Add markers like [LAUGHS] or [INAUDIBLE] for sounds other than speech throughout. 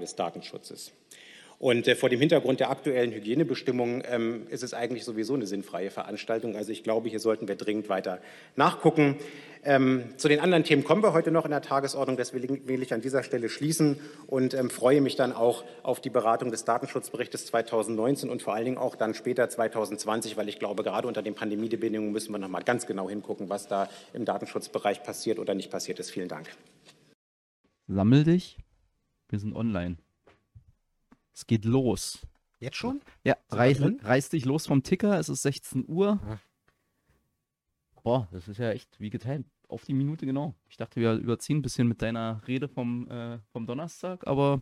des Datenschutzes. Und äh, vor dem Hintergrund der aktuellen Hygienebestimmungen ähm, ist es eigentlich sowieso eine sinnfreie Veranstaltung. Also ich glaube, hier sollten wir dringend weiter nachgucken. Ähm, zu den anderen Themen kommen wir heute noch in der Tagesordnung. Deswegen will ich an dieser Stelle schließen und ähm, freue mich dann auch auf die Beratung des Datenschutzberichtes 2019 und vor allen Dingen auch dann später 2020, weil ich glaube, gerade unter den Pandemiebedingungen müssen wir noch mal ganz genau hingucken, was da im Datenschutzbereich passiert oder nicht passiert ist. Vielen Dank. Sammel dich. Wir sind online. Es geht los. Jetzt schon? Ja, reiß, reiß dich los vom Ticker. Es ist 16 Uhr. Ja. Boah, das ist ja echt wie geteilt. Auf die Minute genau. Ich dachte, wir überziehen ein bisschen mit deiner Rede vom, äh, vom Donnerstag, aber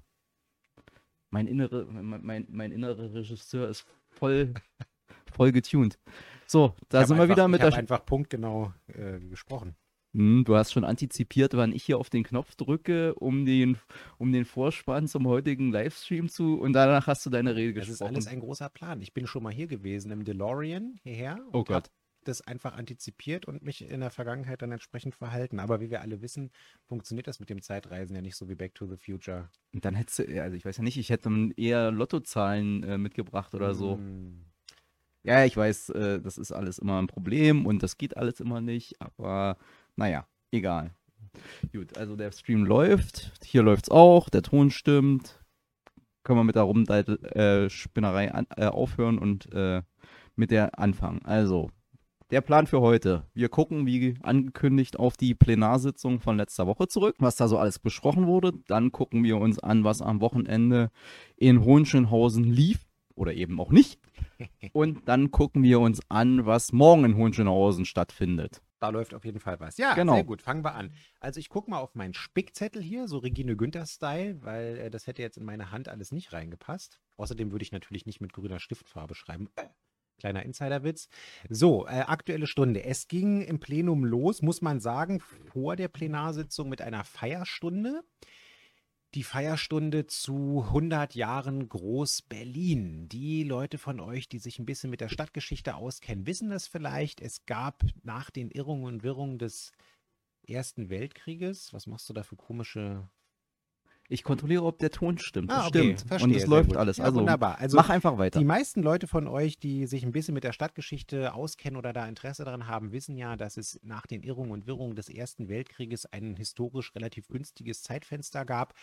mein, innere, mein, mein, mein innerer Regisseur ist voll, [LAUGHS] voll getuned. So, da sind wir wieder mit ich der. Ich einfach punktgenau äh, gesprochen. Hm, du hast schon antizipiert, wann ich hier auf den Knopf drücke, um den, um den Vorspann zum heutigen Livestream zu. Und danach hast du deine Rede das gesprochen. Das ist alles ein großer Plan. Ich bin schon mal hier gewesen im DeLorean hierher. Oh Gott. das einfach antizipiert und mich in der Vergangenheit dann entsprechend verhalten. Aber wie wir alle wissen, funktioniert das mit dem Zeitreisen ja nicht so wie Back to the Future. Und dann hättest du, also ich weiß ja nicht, ich hätte eher Lottozahlen äh, mitgebracht oder so. Mm. Ja, ich weiß, äh, das ist alles immer ein Problem und das geht alles immer nicht, aber naja, egal. Gut, also der Stream läuft. Hier läuft es auch. Der Ton stimmt. Können wir mit der Rumspinnerei äh, äh, aufhören und äh, mit der anfangen. Also, der Plan für heute. Wir gucken, wie angekündigt, auf die Plenarsitzung von letzter Woche zurück, was da so alles besprochen wurde. Dann gucken wir uns an, was am Wochenende in Hohenschönhausen lief oder eben auch nicht. [LAUGHS] Und dann gucken wir uns an, was morgen in Hohenschönhausen stattfindet. Da läuft auf jeden Fall was. Ja, genau. sehr gut. Fangen wir an. Also ich gucke mal auf meinen Spickzettel hier, so Regine Günther-Style, weil äh, das hätte jetzt in meine Hand alles nicht reingepasst. Außerdem würde ich natürlich nicht mit grüner Stiftfarbe schreiben. Äh, kleiner Insiderwitz. So, äh, aktuelle Stunde. Es ging im Plenum los, muss man sagen, vor der Plenarsitzung mit einer Feierstunde die Feierstunde zu 100 Jahren Groß-Berlin. Die Leute von euch, die sich ein bisschen mit der Stadtgeschichte auskennen, wissen das vielleicht. Es gab nach den Irrungen und Wirrungen des Ersten Weltkrieges, was machst du da für komische ich kontrolliere, ob der Ton stimmt. Ah, okay, stimmt. Verstehe, und es läuft gut. alles. Ja, also, wunderbar. Also mach einfach weiter. Die meisten Leute von euch, die sich ein bisschen mit der Stadtgeschichte auskennen oder da Interesse daran haben, wissen ja, dass es nach den Irrungen und Wirrungen des Ersten Weltkrieges ein historisch relativ günstiges Zeitfenster gab,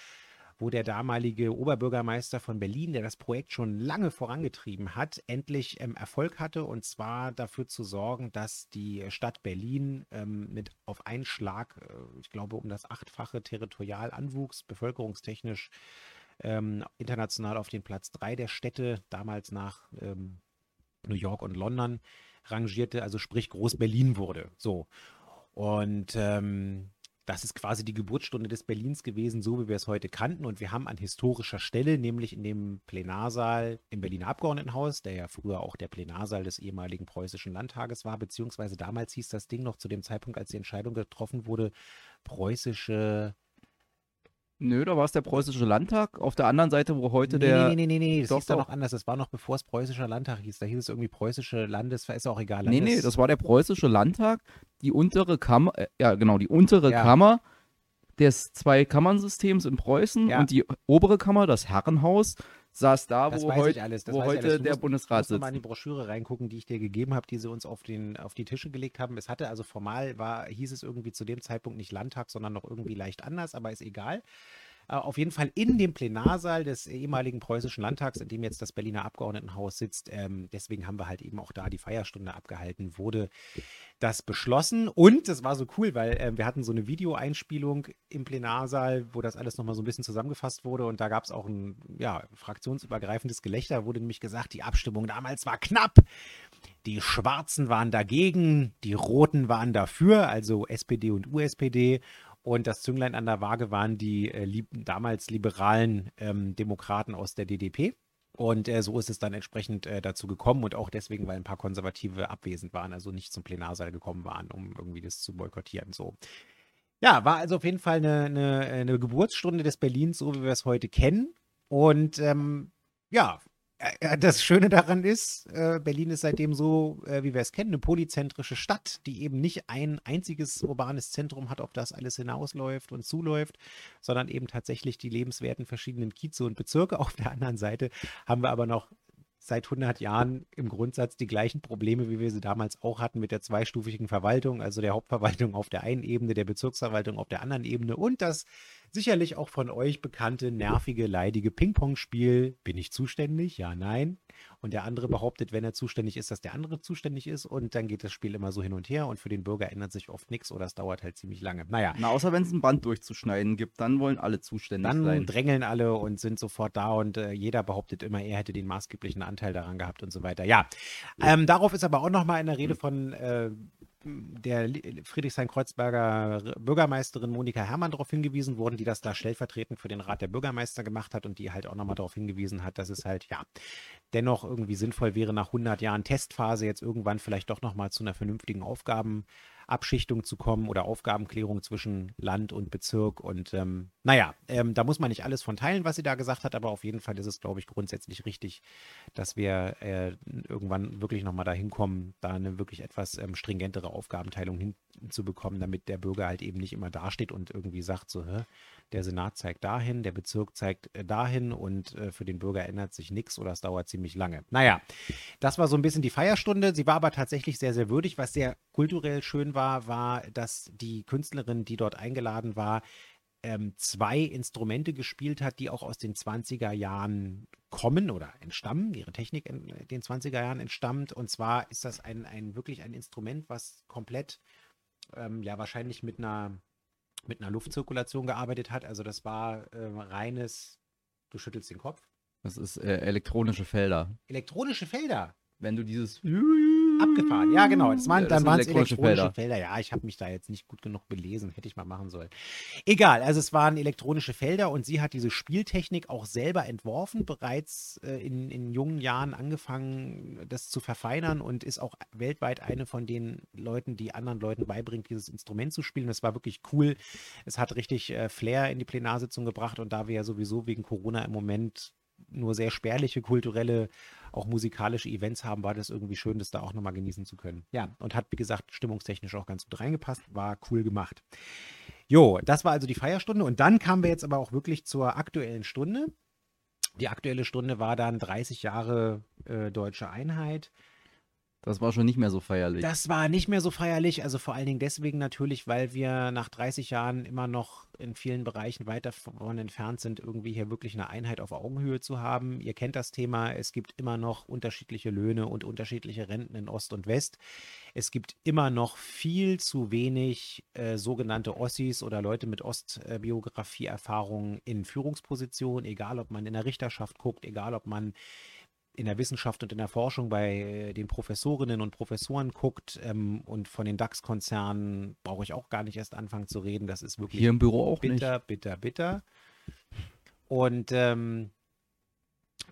wo der damalige Oberbürgermeister von Berlin, der das Projekt schon lange vorangetrieben hat, endlich ähm, Erfolg hatte und zwar dafür zu sorgen, dass die Stadt Berlin ähm, mit auf einen Schlag, äh, ich glaube, um das achtfache territorial anwuchs, bevölkerungstechnisch ähm, international auf den Platz drei der Städte, damals nach ähm, New York und London rangierte, also sprich Groß-Berlin wurde. So. Und ähm, das ist quasi die Geburtsstunde des Berlins gewesen, so wie wir es heute kannten. Und wir haben an historischer Stelle, nämlich in dem Plenarsaal im Berliner Abgeordnetenhaus, der ja früher auch der Plenarsaal des ehemaligen preußischen Landtages war, beziehungsweise damals hieß das Ding noch zu dem Zeitpunkt, als die Entscheidung getroffen wurde, preußische Nö, da war es der preußische Landtag. Auf der anderen Seite, wo heute nee, der. Nee, nee, nee, nee, das doch, hieß da noch anders. Das war noch bevor es preußischer Landtag hieß. Da hieß es irgendwie preußische Landes, ist auch egal. Landes nee, nee, das war der preußische Landtag. Die untere Kammer, äh, ja, genau, die untere ja. Kammer des Zwei-Kammern-Systems in Preußen ja. und die obere Kammer, das Herrenhaus, saß da, wo, heut, wo heute der musst, Bundesrat sitzt. Du musst mal in die Broschüre reingucken, die ich dir gegeben habe, die sie uns auf, den, auf die Tische gelegt haben. Es hatte also formal, war, hieß es irgendwie zu dem Zeitpunkt nicht Landtag, sondern noch irgendwie leicht anders, aber ist egal. Äh, auf jeden Fall in dem Plenarsaal des ehemaligen preußischen Landtags, in dem jetzt das Berliner Abgeordnetenhaus sitzt. Ähm, deswegen haben wir halt eben auch da die Feierstunde abgehalten, wurde das beschlossen. Und es war so cool, weil äh, wir hatten so eine Videoeinspielung im Plenarsaal, wo das alles nochmal so ein bisschen zusammengefasst wurde. Und da gab es auch ein ja, fraktionsübergreifendes Gelächter, wurde nämlich gesagt, die Abstimmung damals war knapp. Die Schwarzen waren dagegen, die Roten waren dafür, also SPD und USPD. Und das Zünglein an der Waage waren die äh, lieb damals liberalen ähm, Demokraten aus der DDP. Und äh, so ist es dann entsprechend äh, dazu gekommen und auch deswegen, weil ein paar Konservative abwesend waren, also nicht zum Plenarsaal gekommen waren, um irgendwie das zu boykottieren. So. Ja, war also auf jeden Fall eine, eine, eine Geburtsstunde des Berlins, so wie wir es heute kennen. Und ähm, ja, Das Schöne daran ist, äh, Berlin ist seitdem so, äh, wie wir es kennen, eine polyzentrische Stadt, die eben nicht ein einziges urbanes Zentrum hat, auf das alles hinausläuft und zuläuft, sondern eben tatsächlich die lebenswerten verschiedenen Kieze und Bezirke. Auf der anderen Seite haben wir aber noch seit 100 Jahren im Grundsatz die gleichen Probleme, wie wir sie damals auch hatten mit der zweistufigen Verwaltung, also der Hauptverwaltung auf der einen Ebene, der Bezirksverwaltung auf der anderen Ebene und das sicherlich auch von euch bekannte nervige, leidige Ping-Pong-Spiel. Bin ich zuständig? Ja, nein. Und der andere behauptet, wenn er zuständig ist, dass der andere zuständig ist und dann geht das Spiel immer so hin und her und für den Bürger ändert sich oft nichts oder es dauert halt ziemlich lange. Naja. Na, außer wenn es ein Band durchzuschneiden gibt, dann wollen alle zuständig dann sein. Dann drängeln alle und sind sofort da und äh, jeder behauptet immer, er hätte den maßgeblichen Anteil daran gehabt und so weiter. Ja, ähm, darauf ist aber auch nochmal in der Rede von äh, der Friedrichshain-Kreuzberger Bürgermeisterin Monika Herrmann darauf hingewiesen worden, die das da stellvertretend für den Rat der Bürgermeister gemacht hat und die halt auch nochmal darauf hingewiesen hat, dass es halt, ja, dennoch irgendwie sinnvoll wäre, nach 100 Jahren Testphase jetzt irgendwann vielleicht doch nochmal zu einer vernünftigen Aufgaben- Abschichtung zu kommen oder Aufgabenklärung zwischen Land und Bezirk. Und ähm, naja, ähm, da muss man nicht alles von teilen, was sie da gesagt hat, aber auf jeden Fall ist es, glaube ich, grundsätzlich richtig, dass wir äh, irgendwann wirklich nochmal dahin kommen, da eine wirklich etwas ähm, stringentere Aufgabenteilung hinzubekommen, damit der Bürger halt eben nicht immer dasteht und irgendwie sagt, so, der Senat zeigt dahin, der Bezirk zeigt äh, dahin und äh, für den Bürger ändert sich nichts oder es dauert ziemlich lange. Naja, das war so ein bisschen die Feierstunde. Sie war aber tatsächlich sehr, sehr würdig. Was sehr kulturell schön war, war, dass die Künstlerin, die dort eingeladen war, ähm, zwei Instrumente gespielt hat, die auch aus den 20er Jahren kommen oder entstammen, ihre Technik in den 20er Jahren entstammt. Und zwar ist das ein, ein wirklich ein Instrument, was komplett, ähm, ja, wahrscheinlich mit einer mit einer Luftzirkulation gearbeitet hat. Also das war äh, reines, du schüttelst den Kopf. Das ist äh, elektronische Felder. Elektronische Felder. Wenn du dieses Abgefahren, ja genau. Das waren, Ja, das dann waren es elektronische elektronische Felder. Felder. Ja, ich habe mich da jetzt nicht gut genug belesen, hätte ich mal machen sollen. Egal, also es waren elektronische Felder und sie hat diese Spieltechnik auch selber entworfen, bereits äh, in, in jungen Jahren angefangen, das zu verfeinern und ist auch weltweit eine von den Leuten, die anderen Leuten beibringt, dieses Instrument zu spielen. Das war wirklich cool. Es hat richtig äh, Flair in die Plenarsitzung gebracht und da wir ja sowieso wegen Corona im Moment nur sehr spärliche kulturelle, auch musikalische Events haben, war das irgendwie schön, das da auch nochmal genießen zu können. Ja, und hat, wie gesagt, stimmungstechnisch auch ganz gut reingepasst, war cool gemacht. Jo, das war also die Feierstunde und dann kamen wir jetzt aber auch wirklich zur aktuellen Stunde. Die aktuelle Stunde war dann 30 Jahre äh, deutsche Einheit. Das war schon nicht mehr so feierlich. Das war nicht mehr so feierlich, also vor allen Dingen deswegen natürlich, weil wir nach 30 Jahren immer noch in vielen Bereichen weit davon entfernt sind, irgendwie hier wirklich eine Einheit auf Augenhöhe zu haben. Ihr kennt das Thema, es gibt immer noch unterschiedliche Löhne und unterschiedliche Renten in Ost und West. Es gibt immer noch viel zu wenig äh, sogenannte Ossis oder Leute mit Ostbiografie-Erfahrung in Führungspositionen, egal ob man in der Richterschaft guckt, egal ob man in der Wissenschaft und in der Forschung bei den Professorinnen und Professoren guckt ähm, und von den DAX-Konzernen brauche ich auch gar nicht erst anfangen zu reden. Das ist wirklich Hier im Büro auch bitter, nicht. bitter, bitter. Und ähm,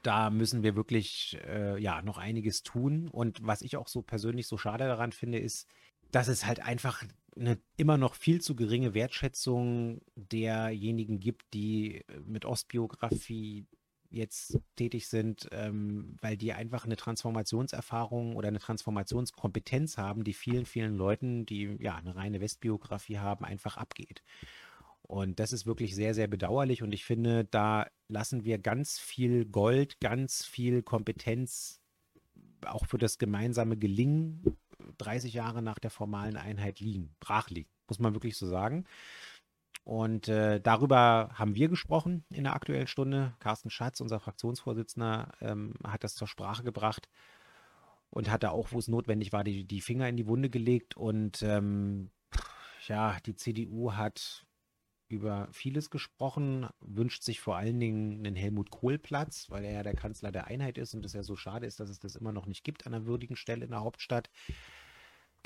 da müssen wir wirklich äh, ja noch einiges tun. Und was ich auch so persönlich so schade daran finde, ist, dass es halt einfach eine immer noch viel zu geringe Wertschätzung derjenigen gibt, die mit Ostbiografie jetzt tätig sind, ähm, weil die einfach eine Transformationserfahrung oder eine Transformationskompetenz haben, die vielen, vielen Leuten, die ja eine reine Westbiografie haben, einfach abgeht. Und das ist wirklich sehr, sehr bedauerlich. Und ich finde, da lassen wir ganz viel Gold, ganz viel Kompetenz auch für das gemeinsame Gelingen 30 Jahre nach der formalen Einheit liegen, brach liegen, muss man wirklich so sagen. Und äh, darüber haben wir gesprochen in der aktuellen Stunde. Carsten Schatz, unser Fraktionsvorsitzender, ähm, hat das zur Sprache gebracht und hat da auch, wo es notwendig war, die, die Finger in die Wunde gelegt. Und ähm, ja, die CDU hat über vieles gesprochen, wünscht sich vor allen Dingen einen Helmut Kohl-Platz, weil er ja der Kanzler der Einheit ist und es ja so schade ist, dass es das immer noch nicht gibt an einer würdigen Stelle in der Hauptstadt.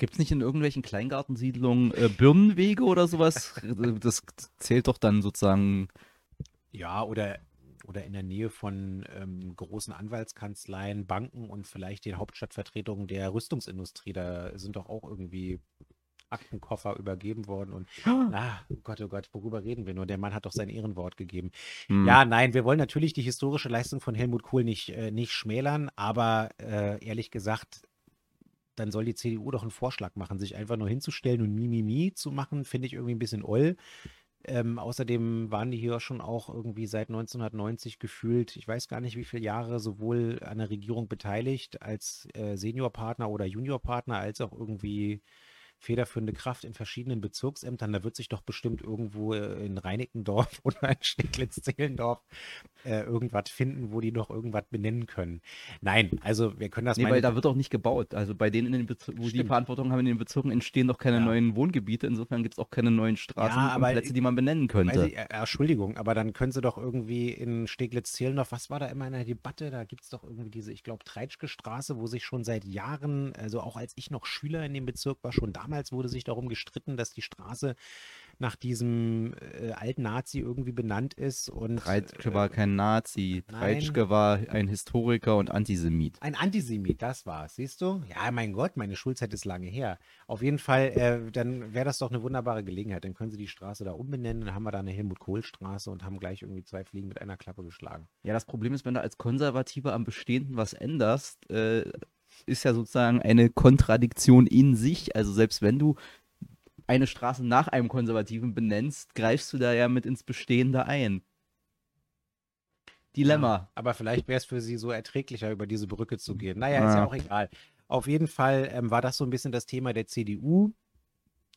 Gibt es nicht in irgendwelchen Kleingartensiedlungen äh, Birnenwege oder sowas? Das zählt doch dann sozusagen. Ja, oder, oder in der Nähe von ähm, großen Anwaltskanzleien, Banken und vielleicht den Hauptstadtvertretungen der Rüstungsindustrie. Da sind doch auch irgendwie Aktenkoffer übergeben worden und ah, oh Gott, oh Gott, worüber reden wir nur? Der Mann hat doch sein Ehrenwort gegeben. Hm. Ja, nein, wir wollen natürlich die historische Leistung von Helmut Kohl nicht, äh, nicht schmälern, aber äh, ehrlich gesagt, dann soll die CDU doch einen Vorschlag machen, sich einfach nur hinzustellen und Mimimi zu machen, finde ich irgendwie ein bisschen oll. Ähm, außerdem waren die hier schon auch irgendwie seit 1990 gefühlt, ich weiß gar nicht wie viele Jahre, sowohl an der Regierung beteiligt als äh, Seniorpartner oder Juniorpartner, als auch irgendwie federführende Kraft in verschiedenen Bezirksämtern. Da wird sich doch bestimmt irgendwo äh, in Reinickendorf [LAUGHS] oder in Steglitz-Zehlendorf äh, irgendwas finden, wo die noch irgendwas benennen können. Nein, also wir können das Nee, weil da wird auch nicht gebaut. Also bei denen, in den Bezir wo die Stimmt. Verantwortung haben in den Bezirken, entstehen doch keine Ja. neuen Wohngebiete. Insofern gibt es auch keine neuen Straßen Ja, und Plätze, die man benennen könnte. ich, äh, Entschuldigung, aber dann können sie doch irgendwie in Steglitz-Zehlendorf, was war da immer in der Debatte? Da gibt es doch irgendwie diese, ich glaube, Treitschke Straße, wo sich schon seit Jahren, also auch als ich noch Schüler in dem Bezirk war, schon damals wurde sich darum gestritten, dass die Straße nach diesem äh, alten Nazi irgendwie benannt ist. Und Treitschke äh, war kein Nazi. Treitschke war ein Historiker und Antisemit. Ein Antisemit, das war's, siehst du? Ja, mein Gott, meine Schulzeit ist lange her. Auf jeden Fall, äh, dann wäre das doch eine wunderbare Gelegenheit. Dann können sie die Straße da umbenennen, dann haben wir da eine Helmut-Kohl-Straße und haben gleich irgendwie zwei Fliegen mit einer Klappe geschlagen. Ja, das Problem ist, wenn du als Konservativer am Bestehenden was änderst, äh, ist ja sozusagen eine Kontradiktion in sich. Also selbst wenn du eine Straße nach einem Konservativen benennst, greifst du da ja mit ins Bestehende ein. Dilemma. Ja, aber vielleicht wäre es für sie so erträglicher, über diese Brücke zu gehen. Naja, ist ja Ja. auch egal. Auf jeden Fall ähm, war das so ein bisschen das Thema der CDU.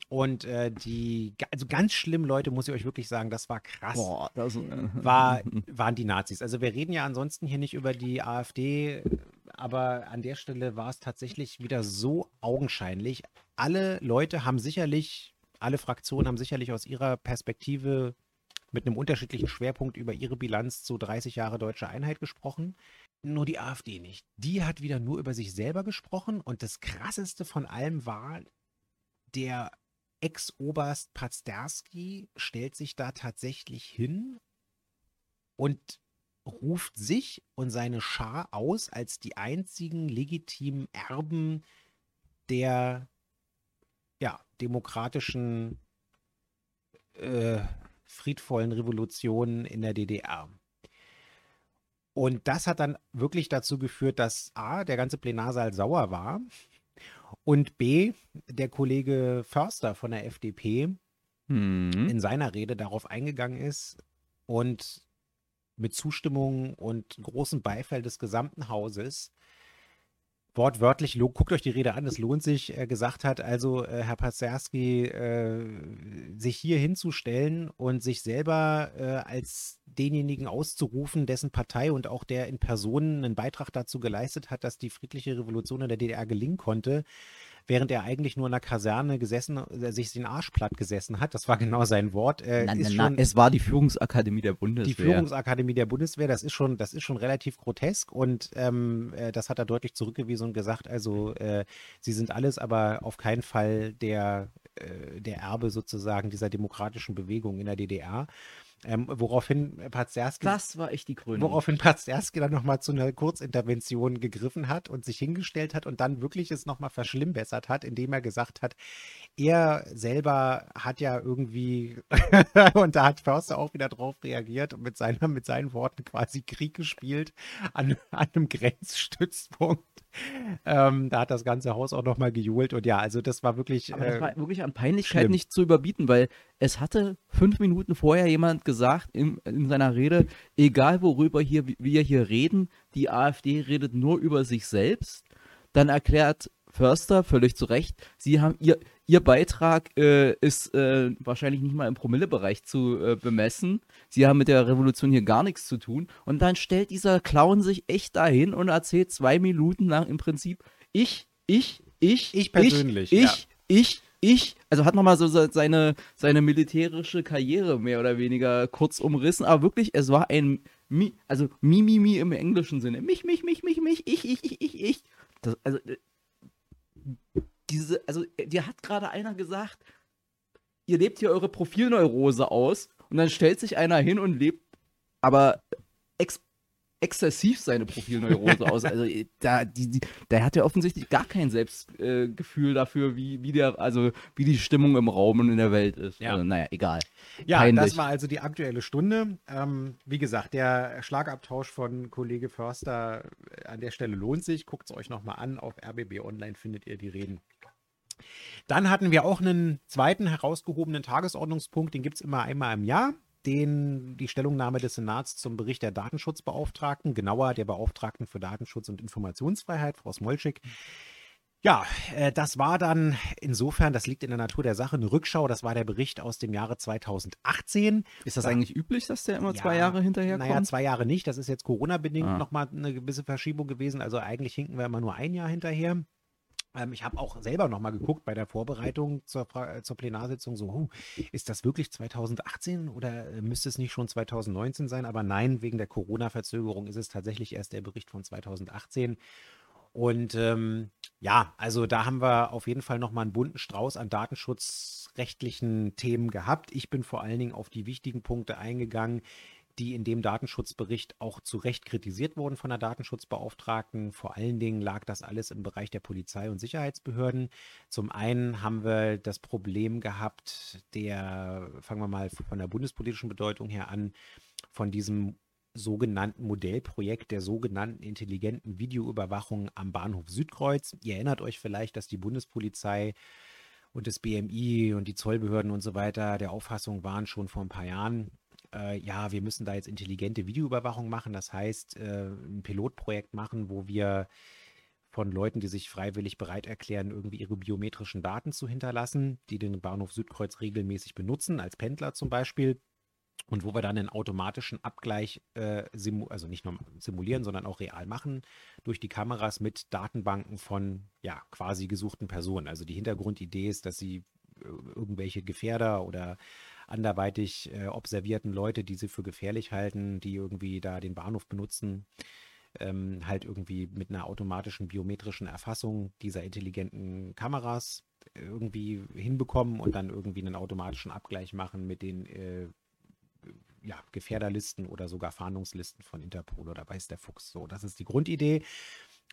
Und äh, die, also ganz schlimm, Leute, muss ich euch wirklich sagen, das war krass. Boah, das, war, [LAUGHS] waren die Nazis. Also wir reden ja ansonsten hier nicht über die AfD, aber an der Stelle war es tatsächlich wieder so augenscheinlich. Alle Leute haben sicherlich, alle Fraktionen haben sicherlich aus ihrer Perspektive mit einem unterschiedlichen Schwerpunkt über ihre Bilanz zu 30 Jahre deutsche Einheit gesprochen. Nur die AfD nicht. Die hat wieder nur über sich selber gesprochen und das Krasseste von allem war, der Ex-Oberst Pazderski stellt sich da tatsächlich hin und ruft sich und seine Schar aus als die einzigen legitimen Erben der ja, demokratischen, äh, friedvollen Revolutionen in der DDR. Und das hat dann wirklich dazu geführt, dass A, der ganze Plenarsaal sauer war und B, der Kollege Förster von der FDP Hm. in seiner Rede darauf eingegangen ist und mit Zustimmung und großem Beifall des gesamten Hauses wortwörtlich, guckt euch die Rede an, es lohnt sich, äh, gesagt hat, also äh, Herr Pazerski, äh, sich hier hinzustellen und sich selber äh, als denjenigen auszurufen, dessen Partei und auch der in Person einen Beitrag dazu geleistet hat, dass die friedliche Revolution in der DDR gelingen konnte, während er eigentlich nur in der Kaserne gesessen, äh, sich den Arsch platt gesessen hat. Das war genau sein Wort. Äh, Na, ist na, schon, na, es war die Führungsakademie der Bundeswehr. die Führungsakademie der Bundeswehr, das ist schon, das ist schon relativ grotesk und ähm, äh, das hat er deutlich zurückgewiesen und gesagt, also äh, sie sind alles, aber auf keinen Fall der, äh, der Erbe sozusagen dieser demokratischen Bewegung in der DDR. Ähm, woraufhin Pazerski das war echt die Krönung. Woraufhin Pazerski dann nochmal zu einer Kurzintervention gegriffen hat und sich hingestellt hat und dann wirklich es nochmal verschlimmbessert hat, indem er gesagt hat, er selber hat ja irgendwie, [LAUGHS] und da hat Förster auch wieder drauf reagiert und mit, seiner, mit seinen Worten quasi Krieg gespielt an, an einem Grenzstützpunkt. [LAUGHS] Ähm, da hat das ganze Haus auch nochmal gejohlt und ja, also das war wirklich. Aber das äh, war wirklich an Peinlichkeit schlimm. nicht zu überbieten, weil es hatte fünf Minuten vorher jemand gesagt in, in seiner Rede, egal worüber hier, wir hier reden, die AfD redet nur über sich selbst. Dann erklärt Förster völlig zu Recht, sie haben ihr, ihr Beitrag äh, ist äh, wahrscheinlich nicht mal im Promillebereich zu äh, bemessen. Sie haben mit der Revolution hier gar nichts zu tun. Und dann stellt dieser Clown sich echt dahin und erzählt zwei Minuten lang im Prinzip, ich, ich, ich, Ich persönlich, ich, ja. ich, ich, also hat nochmal so se- seine, seine militärische Karriere mehr oder weniger kurz umrissen, aber wirklich, es war ein, Mi, also Mi, Mi, Mi im englischen Sinne. Mich, mich, mich, mich, mich, ich, ich, ich, ich, ich. Das, also, äh, diese, also, dir hat gerade einer gesagt, ihr lebt hier eure Profilneurose aus und dann stellt sich einer hin und lebt aber ex exzessiv seine Profilneurose aus. Also äh, da, die, die, der hat ja offensichtlich gar kein Selbstgefühl äh, dafür, wie, wie der, also wie die Stimmung im Raum und in der Welt ist. Ja. Also, naja, egal. Ja, Peinlich. das war also die aktuelle Stunde. Ähm, wie gesagt, der Schlagabtausch von Kollege Förster äh, an der Stelle lohnt sich. Guckt es euch nochmal an. Auf RBB Online findet ihr die Reden. Dann hatten wir auch einen zweiten herausgehobenen Tagesordnungspunkt, den gibt es immer einmal im Jahr den, die Stellungnahme des Senats zum Bericht der Datenschutzbeauftragten, genauer der Beauftragten für Datenschutz und Informationsfreiheit, Frau Smolczyk. Ja, äh, das war dann insofern, das liegt in der Natur der Sache, eine Rückschau. Das war der Bericht aus dem Jahre 2018. Ist das da, eigentlich üblich, dass der immer ja, zwei Jahre hinterher kommt? Naja, zwei Jahre nicht. Das ist jetzt Corona-bedingt ah. nochmal eine gewisse Verschiebung gewesen. Also eigentlich hinken wir immer nur ein Jahr hinterher. Ähm, ich habe auch selber nochmal geguckt bei der Vorbereitung zur, äh, zur Plenarsitzung, so, huh, ist das wirklich 2018 oder äh, müsste es nicht schon 2019 sein? Aber nein, wegen der Corona-Verzögerung ist es tatsächlich erst der Bericht von 2018. Und ähm, ja, also da haben wir auf jeden Fall nochmal einen bunten Strauß an datenschutzrechtlichen Themen gehabt. Ich bin vor allen Dingen auf die wichtigen Punkte eingegangen, die in dem Datenschutzbericht auch zu Recht kritisiert wurden von der Datenschutzbeauftragten. Vor allen Dingen lag das alles im Bereich der Polizei und Sicherheitsbehörden. Zum einen haben wir das Problem gehabt, der, fangen wir mal von der bundespolitischen Bedeutung her an, von diesem sogenannten Modellprojekt der sogenannten intelligenten Videoüberwachung am Bahnhof Südkreuz. Ihr erinnert euch vielleicht, dass die Bundespolizei und das BMI und die Zollbehörden und so weiter der Auffassung waren schon vor ein paar Jahren, äh, ja, wir müssen da jetzt intelligente Videoüberwachung machen. Das heißt, äh, ein Pilotprojekt machen, wo wir von Leuten, die sich freiwillig bereit erklären, irgendwie ihre biometrischen Daten zu hinterlassen, die den Bahnhof Südkreuz regelmäßig benutzen, als Pendler zum Beispiel. Und wo wir dann einen automatischen Abgleich, äh, also nicht nur simulieren, sondern auch real machen, durch die Kameras mit Datenbanken von ja quasi gesuchten Personen. Also die Hintergrundidee ist, dass sie äh, irgendwelche Gefährder oder anderweitig äh, observierten Leute, die sie für gefährlich halten, die irgendwie da den Bahnhof benutzen, ähm, halt irgendwie mit einer automatischen biometrischen Erfassung dieser intelligenten Kameras irgendwie hinbekommen und dann irgendwie einen automatischen Abgleich machen mit den äh, ja, Gefährderlisten oder sogar Fahndungslisten von Interpol oder weiß der Fuchs. So, das ist die Grundidee.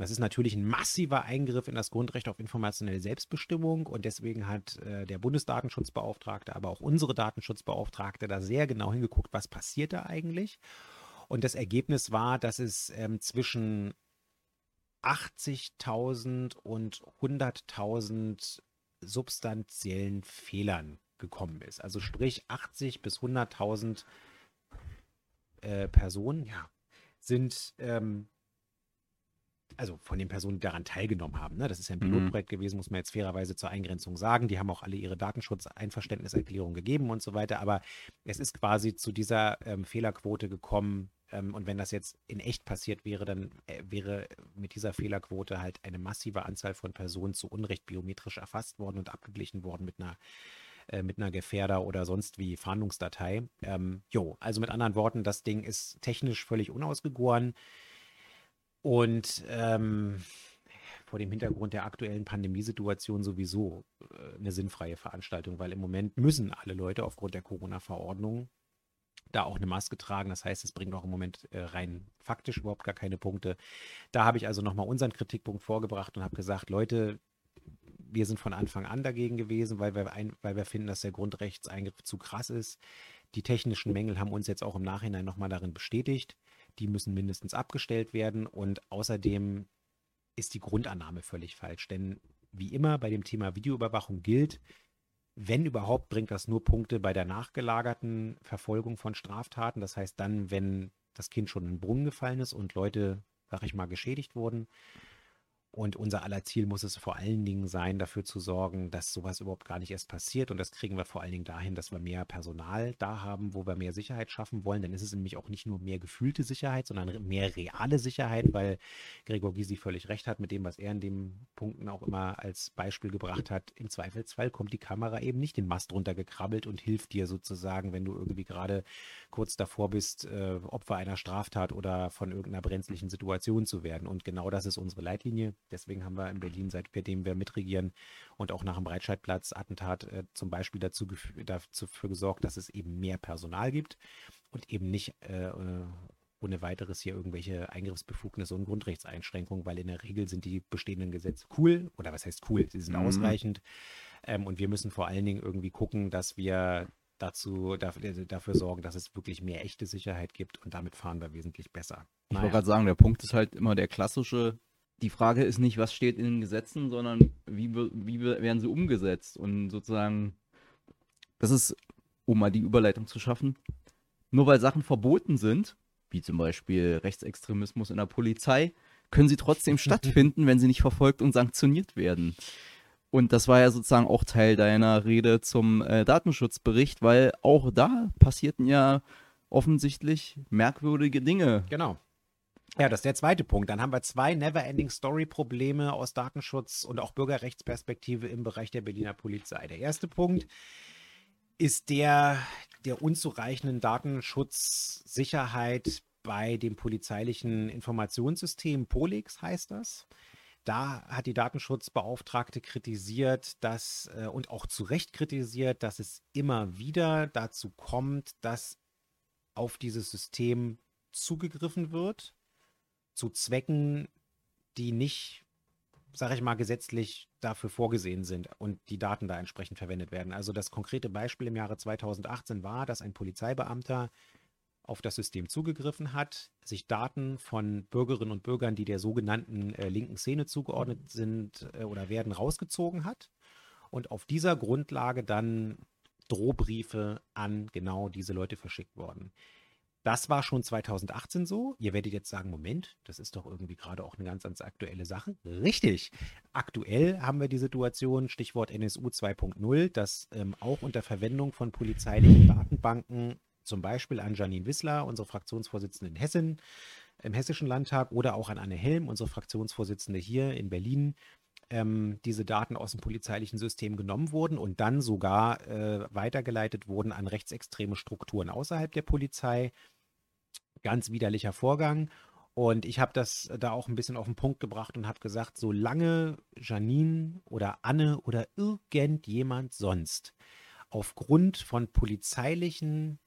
Das ist natürlich ein massiver Eingriff in das Grundrecht auf informationelle Selbstbestimmung und deswegen hat äh, der Bundesdatenschutzbeauftragte, aber auch unsere Datenschutzbeauftragte da sehr genau hingeguckt, was passiert da eigentlich. Und das Ergebnis war, dass es ähm, zwischen 80.000 und 100.000 substanziellen Fehlern gekommen ist. Also sprich 80 bis 100.000 äh, Personen ja, sind ähm, also von den Personen, die daran teilgenommen haben. Ne? Das ist ja ein mhm. Pilotprojekt mhm. gewesen, muss man jetzt fairerweise zur Eingrenzung sagen. Die haben auch alle ihre Datenschutzeinverständniserklärung gegeben und so weiter. Aber es ist quasi zu dieser ähm, Fehlerquote gekommen. Ähm, und wenn das jetzt in echt passiert wäre, dann äh, wäre mit dieser Fehlerquote halt eine massive Anzahl von Personen zu Unrecht biometrisch erfasst worden und abgeglichen worden mit einer äh, mit einer Gefährder oder sonst wie Fahndungsdatei. Ähm, jo, also mit anderen Worten, das Ding ist technisch völlig unausgegoren. Und ähm, vor dem Hintergrund der aktuellen Pandemiesituation sowieso äh, eine sinnfreie Veranstaltung, weil im Moment müssen alle Leute aufgrund der Corona-Verordnung da auch eine Maske tragen. Das heißt, es bringt auch im Moment äh, rein faktisch überhaupt gar keine Punkte. Da habe ich also nochmal unseren Kritikpunkt vorgebracht und habe gesagt, Leute, wir sind von Anfang an dagegen gewesen, weil wir, ein, weil wir finden, dass der Grundrechtseingriff zu krass ist. Die technischen Mängel haben uns jetzt auch im Nachhinein nochmal darin bestätigt die müssen mindestens abgestellt werden und außerdem ist die Grundannahme völlig falsch, denn wie immer bei dem Thema Videoüberwachung gilt, wenn überhaupt, bringt das nur Punkte bei der nachgelagerten Verfolgung von Straftaten. Das heißt dann, wenn das Kind schon in den Brunnen gefallen ist und Leute, sag ich mal, geschädigt wurden. Und unser aller Ziel muss es vor allen Dingen sein, dafür zu sorgen, dass sowas überhaupt gar nicht erst passiert. Und das kriegen wir vor allen Dingen dahin, dass wir mehr Personal da haben, wo wir mehr Sicherheit schaffen wollen. Dann ist es nämlich auch nicht nur mehr gefühlte Sicherheit, sondern mehr reale Sicherheit, weil Gregor Gysi völlig recht hat mit dem, was er in den Punkten auch immer als Beispiel gebracht hat. Im Zweifelsfall kommt die Kamera eben nicht den Mast runtergekrabbelt und hilft dir sozusagen, wenn du irgendwie gerade kurz davor bist, äh, Opfer einer Straftat oder von irgendeiner brenzlichen Situation zu werden. Und genau das ist unsere Leitlinie. Deswegen haben wir in Berlin, seitdem wir mitregieren und auch nach dem Breitscheidplatz-Attentat äh, zum Beispiel dazu dafür gesorgt, dass es eben mehr Personal gibt und eben nicht äh, ohne weiteres hier irgendwelche Eingriffsbefugnisse und Grundrechtseinschränkungen, weil in der Regel sind die bestehenden Gesetze cool oder was heißt cool, sie sind mhm. ausreichend ähm, und wir müssen vor allen Dingen irgendwie gucken, dass wir dazu, dafür, dafür sorgen, dass es wirklich mehr echte Sicherheit gibt und damit fahren wir wesentlich besser. Ich naja. wollte gerade sagen, der Punkt ist halt immer der klassische. Die Frage ist nicht, was steht in den Gesetzen, sondern wie, wie werden sie umgesetzt und sozusagen, das ist, um mal die Überleitung zu schaffen, nur weil Sachen verboten sind, wie zum Beispiel Rechtsextremismus in der Polizei, können sie trotzdem [LAUGHS] stattfinden, wenn sie nicht verfolgt und sanktioniert werden. Und das war ja sozusagen auch Teil deiner Rede zum äh, Datenschutzbericht, weil auch da passierten ja offensichtlich merkwürdige Dinge. Genau. Ja, das ist der zweite Punkt. Dann haben wir zwei Never-Ending-Story-Probleme aus Datenschutz und auch Bürgerrechtsperspektive im Bereich der Berliner Polizei. Der erste Punkt ist der der unzureichenden Datenschutzsicherheit bei dem polizeilichen Informationssystem Polix heißt das. Da hat die Datenschutzbeauftragte kritisiert, dass äh, und auch zu Recht kritisiert, dass es immer wieder dazu kommt, dass auf dieses System zugegriffen wird, zu Zwecken, die nicht, sage ich mal, gesetzlich dafür vorgesehen sind und die Daten da entsprechend verwendet werden. Also das konkrete Beispiel im Jahre 2018 war, dass ein Polizeibeamter auf das System zugegriffen hat, sich Daten von Bürgerinnen und Bürgern, die der sogenannten äh, linken Szene zugeordnet sind äh, oder werden, rausgezogen hat und auf dieser Grundlage dann Drohbriefe an genau diese Leute verschickt worden. Das war schon 2018 so. Ihr werdet jetzt sagen, Moment, das ist doch irgendwie gerade auch eine ganz, ganz aktuelle Sache. Richtig. Aktuell haben wir die Situation, Stichwort NSU 2.0, dass ähm, auch unter Verwendung von polizeilichen Datenbanken zum Beispiel an Janine Wissler, unsere Fraktionsvorsitzende in Hessen, im Hessischen Landtag oder auch an Anne Helm, unsere Fraktionsvorsitzende hier in Berlin, ähm, diese Daten aus dem polizeilichen System genommen wurden und dann sogar äh, weitergeleitet wurden an rechtsextreme Strukturen außerhalb der Polizei. Ganz widerlicher Vorgang. Und ich habe das da auch ein bisschen auf den Punkt gebracht und habe gesagt, solange Janine oder Anne oder irgendjemand sonst aufgrund von polizeilichen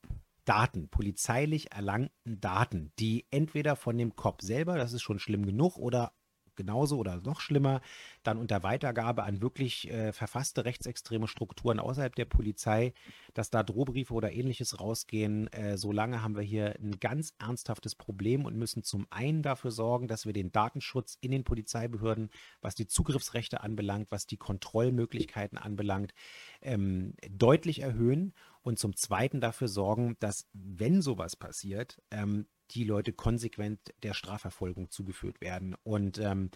Daten, polizeilich erlangten Daten, die entweder von dem Kopf selber, das ist schon schlimm genug, oder genauso oder noch schlimmer, dann unter Weitergabe an wirklich äh, verfasste rechtsextreme Strukturen außerhalb der Polizei, dass da Drohbriefe oder ähnliches rausgehen. Äh, solange haben wir hier ein ganz ernsthaftes Problem und müssen zum einen dafür sorgen, dass wir den Datenschutz in den Polizeibehörden, was die Zugriffsrechte anbelangt, was die Kontrollmöglichkeiten anbelangt, ähm, deutlich erhöhen und zum Zweiten dafür sorgen, dass, wenn sowas passiert, ähm, die Leute konsequent der Strafverfolgung zugeführt werden. Und ähm,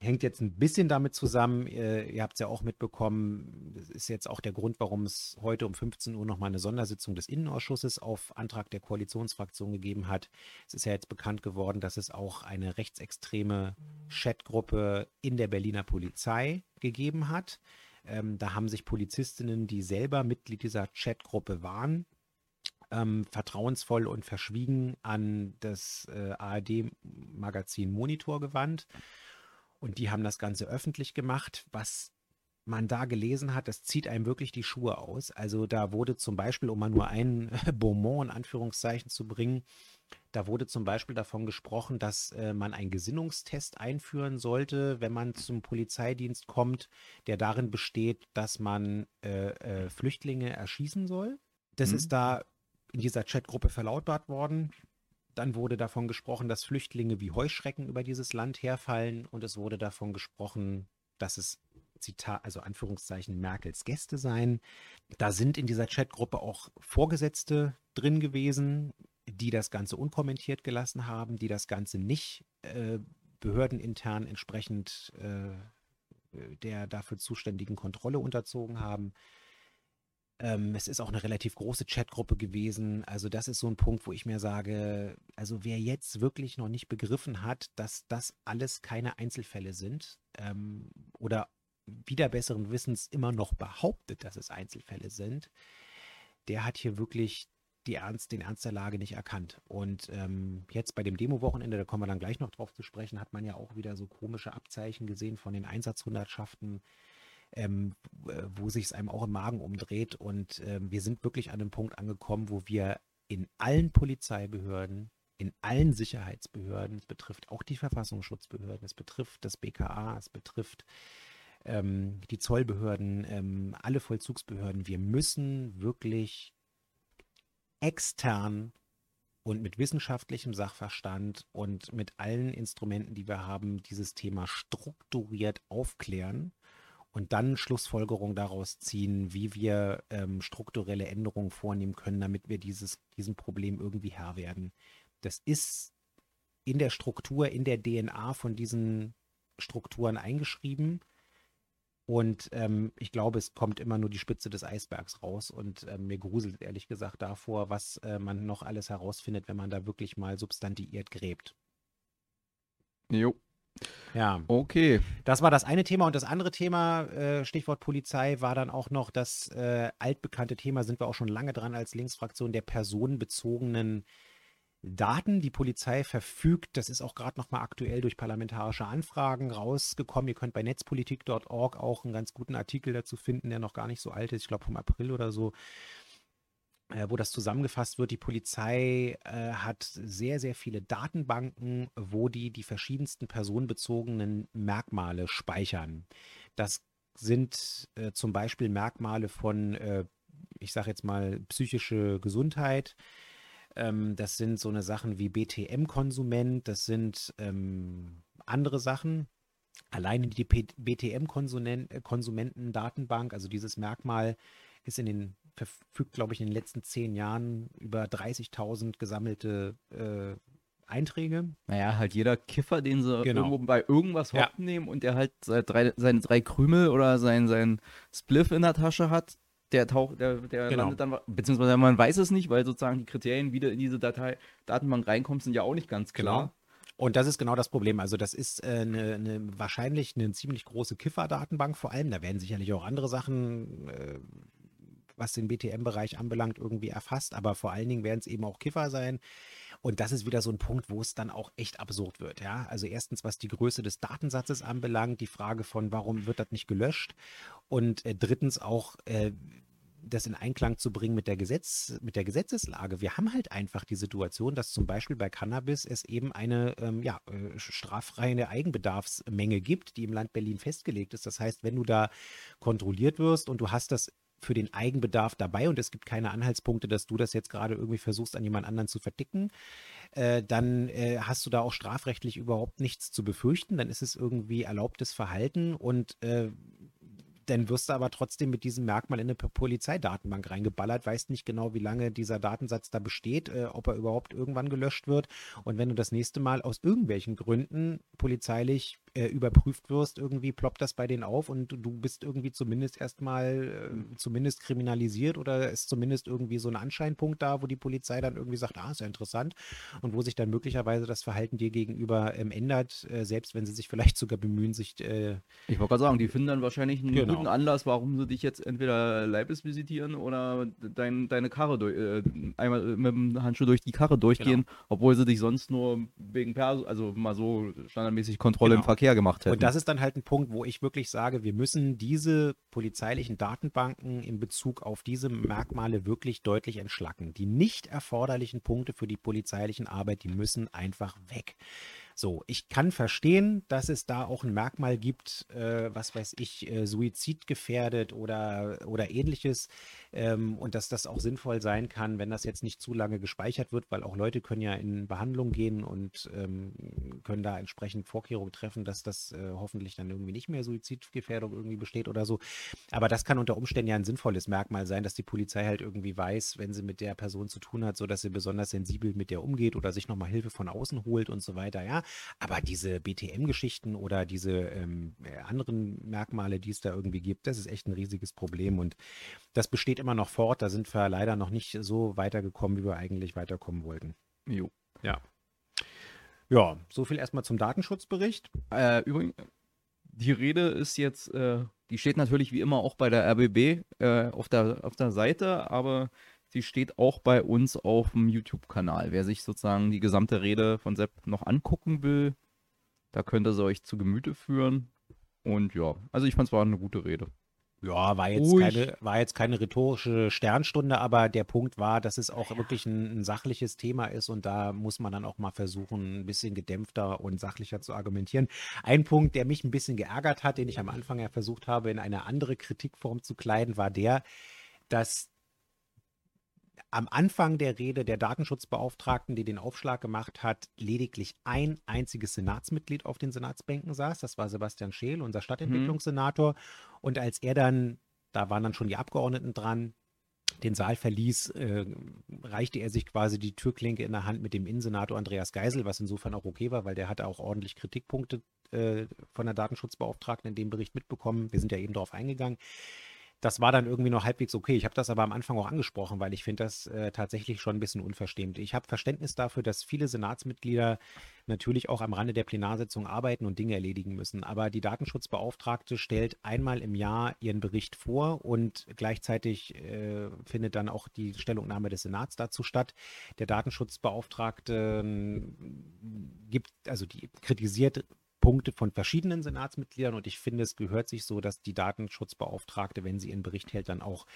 hängt jetzt ein bisschen damit zusammen, äh, ihr habt es ja auch mitbekommen, das ist jetzt auch der Grund, warum es heute um 15 Uhr nochmal eine Sondersitzung des Innenausschusses auf Antrag der Koalitionsfraktion gegeben hat. Es ist ja jetzt bekannt geworden, dass es auch eine rechtsextreme Chatgruppe in der Berliner Polizei gegeben hat. Ähm, da haben sich Polizistinnen, die selber Mitglied dieser Chatgruppe waren, ähm, vertrauensvoll und verschwiegen an das äh, ARD-Magazin Monitor gewandt. Und die haben das Ganze öffentlich gemacht. Was man da gelesen hat, das zieht einem wirklich die Schuhe aus. Also da wurde zum Beispiel, um mal nur ein [LAUGHS] Beaumont in Anführungszeichen zu bringen, da wurde zum Beispiel davon gesprochen, dass äh, man einen Gesinnungstest einführen sollte, wenn man zum Polizeidienst kommt, der darin besteht, dass man äh, äh, Flüchtlinge erschießen soll. Das mhm. ist da in dieser Chatgruppe verlautbart worden. Dann wurde davon gesprochen, dass Flüchtlinge wie Heuschrecken über dieses Land herfallen und es wurde davon gesprochen, dass es Zitat, also Anführungszeichen Merkels Gäste seien. Da sind in dieser Chatgruppe auch Vorgesetzte drin gewesen, die das Ganze unkommentiert gelassen haben, die das Ganze nicht äh, behördenintern entsprechend äh, der dafür zuständigen Kontrolle unterzogen haben. Ähm, es ist auch eine relativ große Chatgruppe gewesen. Also das ist so ein Punkt, wo ich mir sage, also wer jetzt wirklich noch nicht begriffen hat, dass das alles keine Einzelfälle sind ähm, oder wieder besseren Wissens immer noch behauptet, dass es Einzelfälle sind, der hat hier wirklich Ernst, den Ernst der Lage nicht erkannt. Und ähm, jetzt bei dem Demo-Wochenende, da kommen wir dann gleich noch drauf zu sprechen, hat man ja auch wieder so komische Abzeichen gesehen von den Einsatzhundertschaften ähm, wo sich es einem auch im Magen umdreht. Und ähm, wir sind wirklich an einem Punkt angekommen, wo wir in allen Polizeibehörden in allen Sicherheitsbehörden, es betrifft auch die Verfassungsschutzbehörden, es betrifft das BKA, es betrifft ähm, die Zollbehörden, ähm, alle Vollzugsbehörden. Wir müssen wirklich extern und mit wissenschaftlichem Sachverstand und mit allen Instrumenten, die wir haben, dieses Thema strukturiert aufklären und dann Schlussfolgerungen daraus ziehen, wie wir ähm, strukturelle Änderungen vornehmen können, damit wir dieses, diesem Problem irgendwie Herr werden. Das ist in der Struktur, in der DNA von diesen Strukturen eingeschrieben. Und ähm, ich glaube, es kommt immer nur die Spitze des Eisbergs raus. Und äh, mir gruselt ehrlich gesagt davor, was äh, man noch alles herausfindet, wenn man da wirklich mal substantiiert gräbt. Jo. Ja. Okay. Das war das eine Thema. Und das andere Thema, äh, Stichwort Polizei, war dann auch noch das äh, altbekannte Thema, sind wir auch schon lange dran als Linksfraktion, der personenbezogenen Daten. Die Polizei verfügt, das ist auch gerade nochmal aktuell durch parlamentarische Anfragen rausgekommen. Ihr könnt bei netzpolitik.org auch einen ganz guten Artikel dazu finden, der noch gar nicht so alt ist, ich glaube vom April oder so, äh, wo das zusammengefasst wird. Die Polizei äh, hat sehr, sehr viele Datenbanken, wo die die verschiedensten personenbezogenen Merkmale speichern. Das sind äh, zum Beispiel Merkmale von, äh, ich sage jetzt mal, psychische Gesundheit, ähm, das sind so eine Sachen wie BTM-Konsument, das sind ähm, andere Sachen. Alleine die BTM-Konsumentendatenbank, also dieses Merkmal, ist in den, verfügt, glaube ich, in den letzten zehn Jahren über 30.000 gesammelte äh, Einträge. Naja, halt jeder Kiffer, den sie Genau. irgendwo bei irgendwas Ja. hoppen nehmen und der halt seine drei, seine drei Krümel oder sein, sein Spliff in der Tasche hat, der taucht, der, der Genau. landet dann, beziehungsweise man weiß es nicht, weil sozusagen die Kriterien, wie du in diese Datei, Datenbank reinkommst, sind ja auch nicht ganz klar. Und das ist genau das Problem. Also das ist äh, eine, eine, wahrscheinlich eine ziemlich große Kiffer-Datenbank vor allem. Da werden sicherlich auch andere Sachen, äh, was den BTM-Bereich anbelangt, irgendwie erfasst. Aber vor allen Dingen werden es eben auch Kiffer sein. Und das ist wieder so ein Punkt, wo es dann auch echt absurd wird. Ja? Also erstens, was die Größe des Datensatzes anbelangt, die Frage von, warum wird das nicht gelöscht? Und äh, drittens auch, äh, das in Einklang zu bringen mit der, Gesetz, mit der Gesetzeslage. Wir haben halt einfach die Situation, dass zum Beispiel bei Cannabis es eben eine ähm, ja, äh, straffreie Eigenbedarfsmenge gibt, die im Land Berlin festgelegt ist. Das heißt, wenn du da kontrolliert wirst und du hast das für den Eigenbedarf dabei und es gibt keine Anhaltspunkte, dass du das jetzt gerade irgendwie versuchst, an jemand anderen zu verdicken, äh, dann äh, hast du da auch strafrechtlich überhaupt nichts zu befürchten. Dann ist es irgendwie erlaubtes Verhalten und äh, dann wirst du aber trotzdem mit diesem Merkmal in eine Polizeidatenbank reingeballert, weißt nicht genau, wie lange dieser Datensatz da besteht, äh, ob er überhaupt irgendwann gelöscht wird. Und wenn du das nächste Mal aus irgendwelchen Gründen polizeilich äh, überprüft wirst, irgendwie ploppt das bei denen auf und du, bist irgendwie zumindest erstmal äh, zumindest kriminalisiert oder ist zumindest irgendwie so ein Anscheinpunkt da, wo die Polizei dann irgendwie sagt, ah, ist ja interessant und wo sich dann möglicherweise das Verhalten dir gegenüber ähm, ändert, äh, selbst wenn sie sich vielleicht sogar bemühen, sich äh, Ich wollte gerade sagen, die finden dann wahrscheinlich einen Genau. guten Anlass, warum sie dich jetzt entweder Leibes visitieren oder dein, deine Karre durch, äh, einmal mit dem Handschuh durch die Karre durchgehen, Genau. obwohl sie dich sonst nur wegen Perso, also mal so standardmäßig Kontrolle im Genau. Verkehr gemacht hätten. Und das ist dann halt ein Punkt, wo ich wirklich sage, wir müssen diese polizeilichen Datenbanken in Bezug auf diese Merkmale wirklich deutlich entschlacken. Die nicht erforderlichen Punkte für die polizeilichen Arbeit, die müssen einfach weg. So, ich kann verstehen, dass es da auch ein Merkmal gibt, äh, was weiß ich, äh, suizidgefährdet oder, oder ähnliches. Ähm, und dass das auch sinnvoll sein kann, wenn das jetzt nicht zu lange gespeichert wird, weil auch Leute können ja in Behandlung gehen und ähm, können da entsprechend Vorkehrungen treffen, dass das äh, hoffentlich dann irgendwie nicht mehr Suizidgefährdung irgendwie besteht oder so. Aber das kann unter Umständen ja ein sinnvolles Merkmal sein, dass die Polizei halt irgendwie weiß, wenn sie mit der Person zu tun hat, so dass sie besonders sensibel mit der umgeht oder sich nochmal Hilfe von außen holt und so weiter, ja. Aber diese BTM-Geschichten oder diese ähm, äh, anderen Merkmale, die es da irgendwie gibt, das ist echt ein riesiges Problem und das besteht immer noch fort. Da sind wir leider noch nicht so weitergekommen, wie wir eigentlich weiterkommen wollten. Jo. Ja, so viel erstmal zum Datenschutzbericht. Äh, übrigens, die Rede ist jetzt, äh, die steht natürlich wie immer auch bei der RBB äh, auf, der, auf der Seite, aber sie steht auch bei uns auf dem YouTube-Kanal. Wer sich sozusagen die gesamte Rede von Sepp noch angucken will, da könnt ihr sie euch zu Gemüte führen. Und ja, also ich fand es war eine gute Rede. Ja, war jetzt, Ruhig. keine, war jetzt keine rhetorische Sternstunde, aber der Punkt war, dass es auch wirklich ein, ein sachliches Thema ist und da muss man dann auch mal versuchen, ein bisschen gedämpfter und sachlicher zu argumentieren. Ein Punkt, der mich ein bisschen geärgert hat, den ich am Anfang ja versucht habe, in eine andere Kritikform zu kleiden, war der, dass am Anfang der Rede der Datenschutzbeauftragten, die den Aufschlag gemacht hat, lediglich ein einziges Senatsmitglied auf den Senatsbänken saß. Das war Sebastian Scheel, unser Stadtentwicklungssenator. Und als er dann, da waren dann schon die Abgeordneten dran, den Saal verließ, äh, reichte er sich quasi die Türklinke in der Hand mit dem Innensenator Andreas Geisel, was insofern auch okay war, weil der hatte auch ordentlich Kritikpunkte äh, von der Datenschutzbeauftragten in dem Bericht mitbekommen. Wir sind ja eben darauf eingegangen. Das war dann irgendwie noch halbwegs okay. Ich habe das aber am Anfang auch angesprochen, weil ich finde das äh, tatsächlich schon ein bisschen unverschämt. Ich habe Verständnis dafür, dass viele Senatsmitglieder natürlich auch am Rande der Plenarsitzung arbeiten und Dinge erledigen müssen. Aber die Datenschutzbeauftragte stellt einmal im Jahr ihren Bericht vor und gleichzeitig äh, findet dann auch die Stellungnahme des Senats dazu statt. Der Datenschutzbeauftragte gibt, also die kritisiert Punkte von verschiedenen Senatsmitgliedern und ich finde, es gehört sich so, dass die Datenschutzbeauftragte, wenn sie ihren Bericht hält, dann auch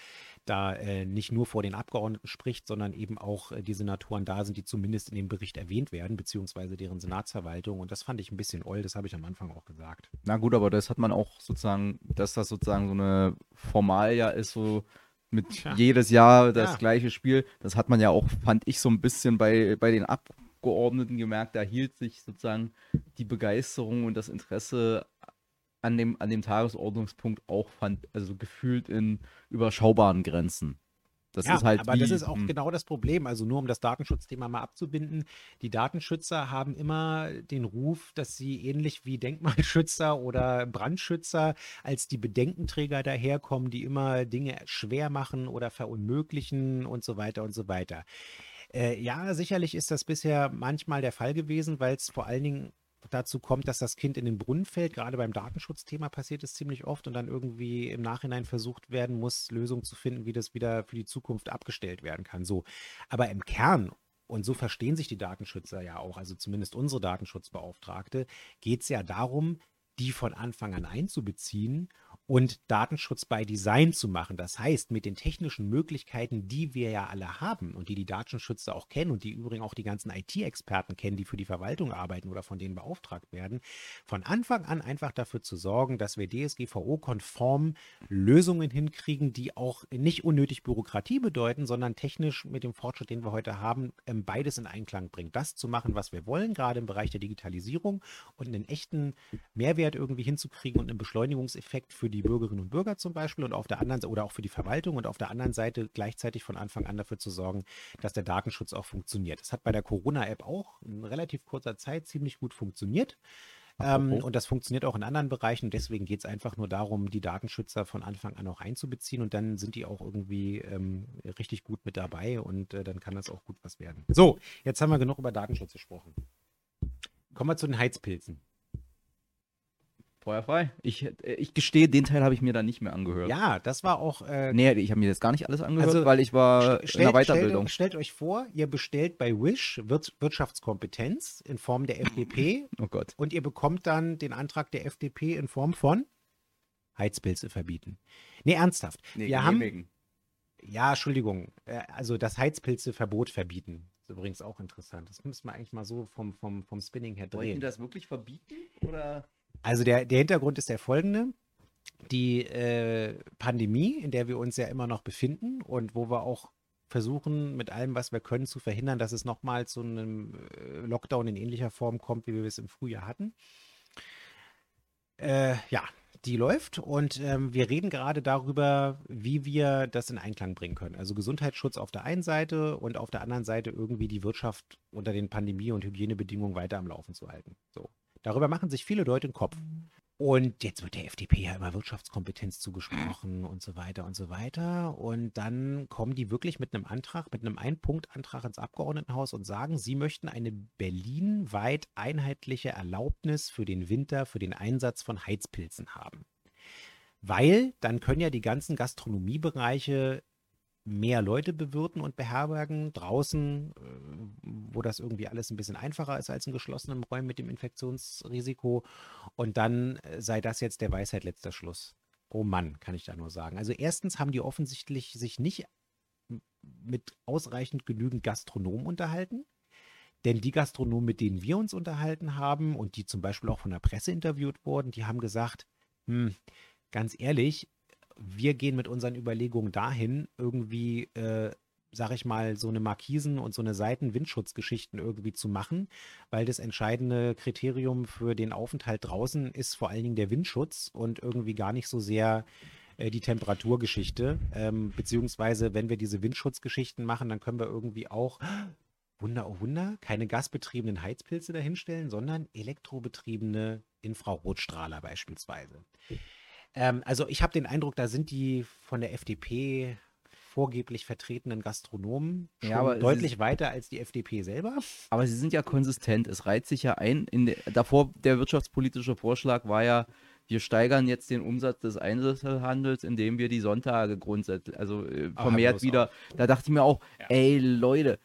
da äh, nicht nur vor den Abgeordneten spricht, sondern eben auch äh, die Senatoren da sind, die zumindest in dem Bericht erwähnt werden, beziehungsweise deren Senatsverwaltung. Und das fand ich ein bisschen oll, das habe ich am Anfang auch gesagt. Na gut, aber das hat man auch sozusagen, dass das sozusagen so eine Formalia ist, so mit Tja. jedes Jahr das Ja. gleiche Spiel. Das hat man ja auch, fand ich, so ein bisschen bei, bei den Abgeordneten gemerkt. Da hielt sich sozusagen die Begeisterung und das Interesse an dem, an dem Tagesordnungspunkt auch, fand, also gefühlt in überschaubaren Grenzen. Das ja, ist halt aber wie, das ist auch hm, genau das Problem. Also nur um das Datenschutzthema mal abzubinden. Die Datenschützer haben immer den Ruf, dass sie ähnlich wie Denkmalschützer oder Brandschützer als die Bedenkenträger daherkommen, die immer Dinge schwer machen oder verunmöglichen und so weiter und so weiter. Äh, ja, sicherlich ist das bisher manchmal der Fall gewesen, weil es vor allen Dingen dazu kommt, dass das Kind in den Brunnen fällt. Gerade beim Datenschutzthema passiert es ziemlich oft und dann irgendwie im Nachhinein versucht werden muss, Lösungen zu finden, wie das wieder für die Zukunft abgestellt werden kann. So. Aber im Kern, und so verstehen sich die Datenschützer ja auch, also zumindest unsere Datenschutzbeauftragte, geht es ja darum, die von Anfang an einzubeziehen und Datenschutz bei Design zu machen. Das heißt, mit den technischen Möglichkeiten, die wir ja alle haben und die die Datenschützer auch kennen und die übrigens auch die ganzen IT-Experten kennen, die für die Verwaltung arbeiten oder von denen beauftragt werden, von Anfang an einfach dafür zu sorgen, dass wir DSGVO-konform Lösungen hinkriegen, die auch nicht unnötig Bürokratie bedeuten, sondern technisch mit dem Fortschritt, den wir heute haben, ähm, beides in Einklang bringen. Das zu machen, was wir wollen, gerade im Bereich der Digitalisierung und einen echten Mehrwert irgendwie hinzukriegen und einen Beschleunigungseffekt für die Bürgerinnen und Bürger zum Beispiel und auf der anderen oder auch für die Verwaltung und auf der anderen Seite gleichzeitig von Anfang an dafür zu sorgen, dass der Datenschutz auch funktioniert. Das hat bei der Corona-App auch in relativ kurzer Zeit ziemlich gut funktioniert. Ähm, und das funktioniert auch in anderen Bereichen. Und deswegen geht es einfach nur darum, die Datenschützer von Anfang an auch einzubeziehen. Und dann sind die auch irgendwie ähm, richtig gut mit dabei und äh, dann kann das auch gut was werden. So, jetzt haben wir genug über Datenschutz gesprochen. Kommen wir zu den Heizpilzen. Feuer frei. Ich, äh, ich gestehe, den Teil habe ich mir dann nicht mehr angehört. Ja, das war auch. Äh, Nee, ich habe mir das gar nicht alles angehört, Also, weil ich war st- in der Weiterbildung. Stellt, stellt euch vor, ihr bestellt bei Wish Wir Wirtschaftskompetenz in Form der FDP oh Gott. und ihr bekommt dann den Antrag der FDP in Form von Heizpilze verbieten. Nee, ernsthaft. wir haben, ja, Entschuldigung, äh, also das Heizpilzeverbot verbieten. ist übrigens auch interessant. Das müssen wir eigentlich mal so vom, vom, vom Spinning her Wollten die drehen. das wirklich verbieten? Oder? Also der, der Hintergrund ist der folgende. Die äh, Pandemie, in der wir uns ja immer noch befinden und wo wir auch versuchen, mit allem, was wir können, zu verhindern, dass es nochmal zu einem äh, Lockdown in ähnlicher Form kommt, wie wir es im Frühjahr hatten. Äh, ja, die läuft und ähm, wir reden gerade darüber, wie wir das in Einklang bringen können. Also Gesundheitsschutz auf der einen Seite und auf der anderen Seite irgendwie die Wirtschaft unter den Pandemie- und Hygienebedingungen weiter am Laufen zu halten. So. Darüber machen sich viele Leute den Kopf. Und jetzt wird der FDP ja immer Wirtschaftskompetenz zugesprochen und so weiter und so weiter. Und dann kommen die wirklich mit einem Antrag, mit einem Ein-Punkt-Antrag ins Abgeordnetenhaus und sagen, sie möchten eine berlinweit einheitliche Erlaubnis für den Winter für den Einsatz von Heizpilzen haben. Weil dann können ja die ganzen Gastronomiebereiche mehr Leute bewirten und beherbergen, draußen, äh, wo das irgendwie alles ein bisschen einfacher ist als in geschlossenen Räumen mit dem Infektionsrisiko. Und dann äh, sei das jetzt der Weisheit letzter Schluss. oh Mann, kann ich da nur sagen. Also erstens haben die offensichtlich sich nicht mit ausreichend genügend Gastronomen unterhalten. Denn die Gastronomen, mit denen wir uns unterhalten haben und die zum Beispiel auch von der Presse interviewt wurden, die haben gesagt, hm, ganz ehrlich, wir gehen mit unseren Überlegungen dahin, irgendwie, äh, sag ich mal, so eine Markisen und so eine Seitenwindschutzgeschichten irgendwie zu machen, weil das entscheidende Kriterium für den Aufenthalt draußen ist vor allen Dingen der Windschutz und irgendwie gar nicht so sehr äh, die Temperaturgeschichte. Ähm, beziehungsweise, wenn wir diese Windschutzgeschichten machen, dann können wir irgendwie auch Wunder, oh Wunder, keine gasbetriebenen Heizpilze dahinstellen, sondern elektrobetriebene Infrarotstrahler beispielsweise. Ähm, also ich habe den Eindruck, da sind die von der FDP vorgeblich vertretenen Gastronomen Ja, deutlich sie- weiter als die FDP selber. Aber sie sind ja konsistent. Es reiht sich ja ein. In de, davor der wirtschaftspolitische Vorschlag war ja, wir steigern jetzt den Umsatz des Einzelhandels, indem wir die Sonntage grundsätzlich, also äh, Ah, vermehrt wieder. Da dachte ich mir auch, ey Leute,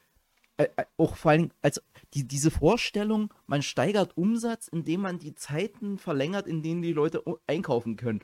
äh, äh, auch vor allem, also die, diese Vorstellung, man steigert Umsatz, indem man die Zeiten verlängert, in denen die Leute einkaufen können.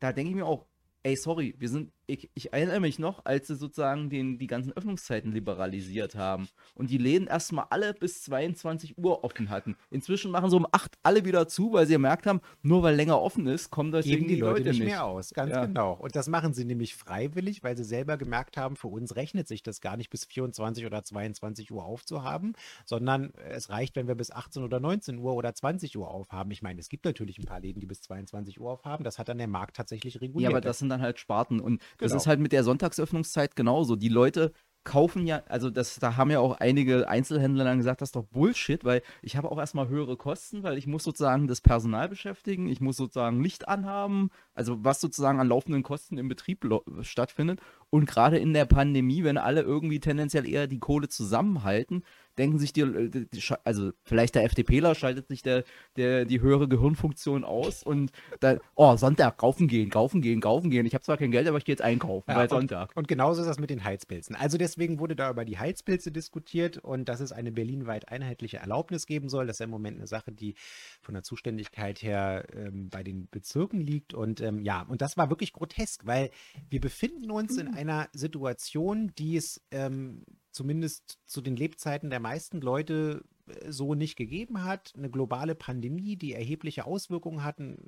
Da denke ich mir auch, ey, sorry, wir sind, ich, ich erinnere mich noch, als sie sozusagen den, die ganzen Öffnungszeiten liberalisiert haben und die Läden erstmal alle bis 22 Uhr offen hatten. Inzwischen machen sie um 8 alle wieder zu, weil sie gemerkt haben, nur weil länger offen ist, kommen Geben die, die Leute, Leute nicht mehr aus, ganz Ja. genau. Und das machen sie nämlich freiwillig, weil sie selber gemerkt haben, für uns rechnet sich das gar nicht bis 24 oder 22 Uhr aufzuhaben, sondern es reicht, wenn wir bis 18 oder 19 Uhr oder 20 Uhr aufhaben. Ich meine, es gibt natürlich ein paar Läden, die bis 22 Uhr aufhaben. Das hat dann der Markt tatsächlich Ja, reguliert. aber das sind dann halt Sparten. Und das Genau. ist halt mit der Sonntagsöffnungszeit genauso. Die Leute kaufen ja, also das, da haben ja auch einige Einzelhändler dann gesagt, das ist doch Bullshit, weil ich habe auch erstmal höhere Kosten, weil ich muss sozusagen das Personal beschäftigen, ich muss sozusagen Licht anhaben, also was sozusagen an laufenden Kosten im Betrieb stattfindet. Und gerade in der Pandemie, wenn alle irgendwie tendenziell eher die Kohle zusammenhalten, denken sich die, die, die also vielleicht der FDPler schaltet sich der, der, die höhere Gehirnfunktion aus und dann, oh, Sonntag, kaufen gehen, kaufen gehen, kaufen gehen. Ich habe zwar kein Geld, aber ich gehe jetzt einkaufen, Ja, weil und, Sonntag. Und genauso ist das mit den Heizpilzen. Also deswegen wurde da über die Heizpilze diskutiert und dass es eine berlinweit einheitliche Erlaubnis geben soll. Das ist ja im Moment eine Sache, die von der Zuständigkeit her ähm, bei den Bezirken liegt. Und ähm, ja, und das war wirklich grotesk, weil wir befinden uns in einer Situation, die es ähm, zumindest zu den Lebzeiten der meisten Leute äh, so nicht gegeben hat. Eine globale Pandemie, die erhebliche Auswirkungen hat, n-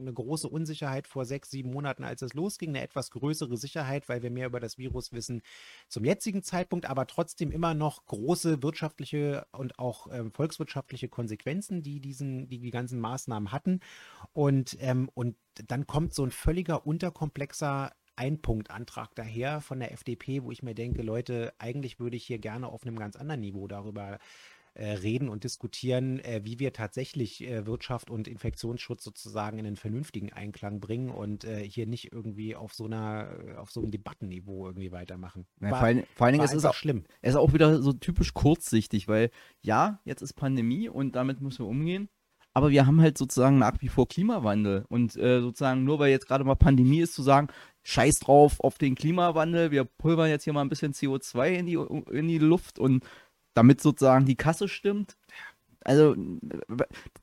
eine große Unsicherheit vor sechs, sieben Monaten, als es losging, eine etwas größere Sicherheit, weil wir mehr über das Virus wissen zum jetzigen Zeitpunkt, aber trotzdem immer noch große wirtschaftliche und auch ähm, volkswirtschaftliche Konsequenzen, die diesen, die die ganzen Maßnahmen hatten. Und, ähm, und dann kommt so ein völliger unterkomplexer Einpunktantrag daher von der FDP, wo ich mir denke, Leute, eigentlich würde ich hier gerne auf einem ganz anderen Niveau darüber äh, reden und diskutieren, äh, wie wir tatsächlich äh, Wirtschaft und Infektionsschutz sozusagen in einen vernünftigen Einklang bringen und hier nicht irgendwie auf so einer, auf so einem Debattenniveau irgendwie weitermachen. Ja, War- vor, allen, vor allen Dingen, es ist, einfach auch, schlimm. es ist auch wieder so typisch kurzsichtig, weil ja, jetzt ist Pandemie und damit müssen wir umgehen. Aber wir haben halt sozusagen nach wie vor Klimawandel. Und äh, sozusagen nur weil jetzt gerade mal Pandemie ist, zu sagen, scheiß drauf auf den Klimawandel, wir pulvern jetzt hier mal ein bisschen CO2 in die, in die Luft und damit sozusagen die Kasse stimmt. Also,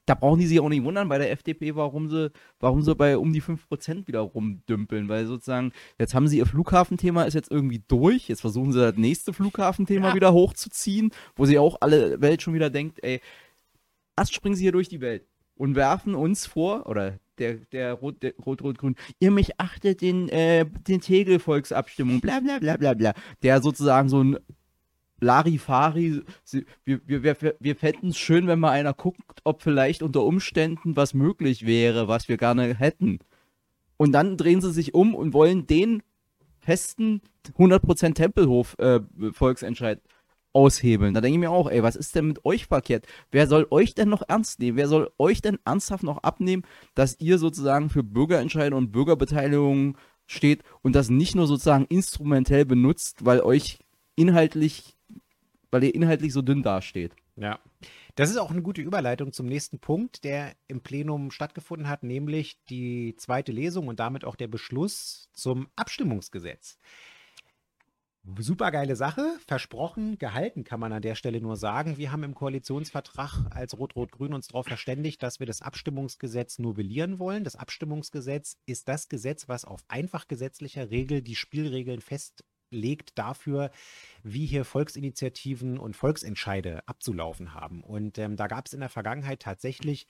da brauchen die sich auch nicht wundern bei der FDP, warum sie, warum sie bei um die 5% wieder rumdümpeln, weil sozusagen, jetzt haben sie ihr Flughafenthema ist jetzt irgendwie durch, jetzt versuchen sie das nächste Flughafenthema Ja. wieder hochzuziehen, wo sie auch alle Welt schon wieder denkt, ey, erst springen sie hier durch die Welt und werfen uns vor, oder der, der Rot, der Rot, ihr mich achtet den, äh, den Tegel-Volksabstimmung, bla, bla, bla, bla, bla, der sozusagen so ein Larifari, wir, wir, wir, wir fänden es schön, wenn mal einer guckt, ob vielleicht unter Umständen was möglich wäre, was wir gerne hätten. Und dann drehen sie sich um und wollen den festen 100% Tempelhof-Volksentscheid aushebeln. Da denke ich mir auch, ey, was ist denn mit euch verkehrt? Wer soll euch denn noch ernst nehmen? Wer soll euch denn ernsthaft noch abnehmen, dass ihr sozusagen für Bürgerentscheide und Bürgerbeteiligung steht und das nicht nur sozusagen instrumentell benutzt, weil euch inhaltlich, weil ihr inhaltlich so dünn dasteht? Ja. Das ist auch eine gute Überleitung zum nächsten Punkt, der im Plenum stattgefunden hat, nämlich die zweite Lesung und damit auch der Beschluss zum Abstimmungsgesetz. Super geile Sache, versprochen, gehalten, kann man an der Stelle nur sagen. Wir haben im Koalitionsvertrag als Rot-Rot-Grün uns darauf verständigt, dass wir das Abstimmungsgesetz novellieren wollen. Das Abstimmungsgesetz ist das Gesetz, was auf einfach gesetzlicher Regel die Spielregeln festlegt dafür, wie hier Volksinitiativen und Volksentscheide abzulaufen haben. Und ähm, da gab es in der Vergangenheit tatsächlich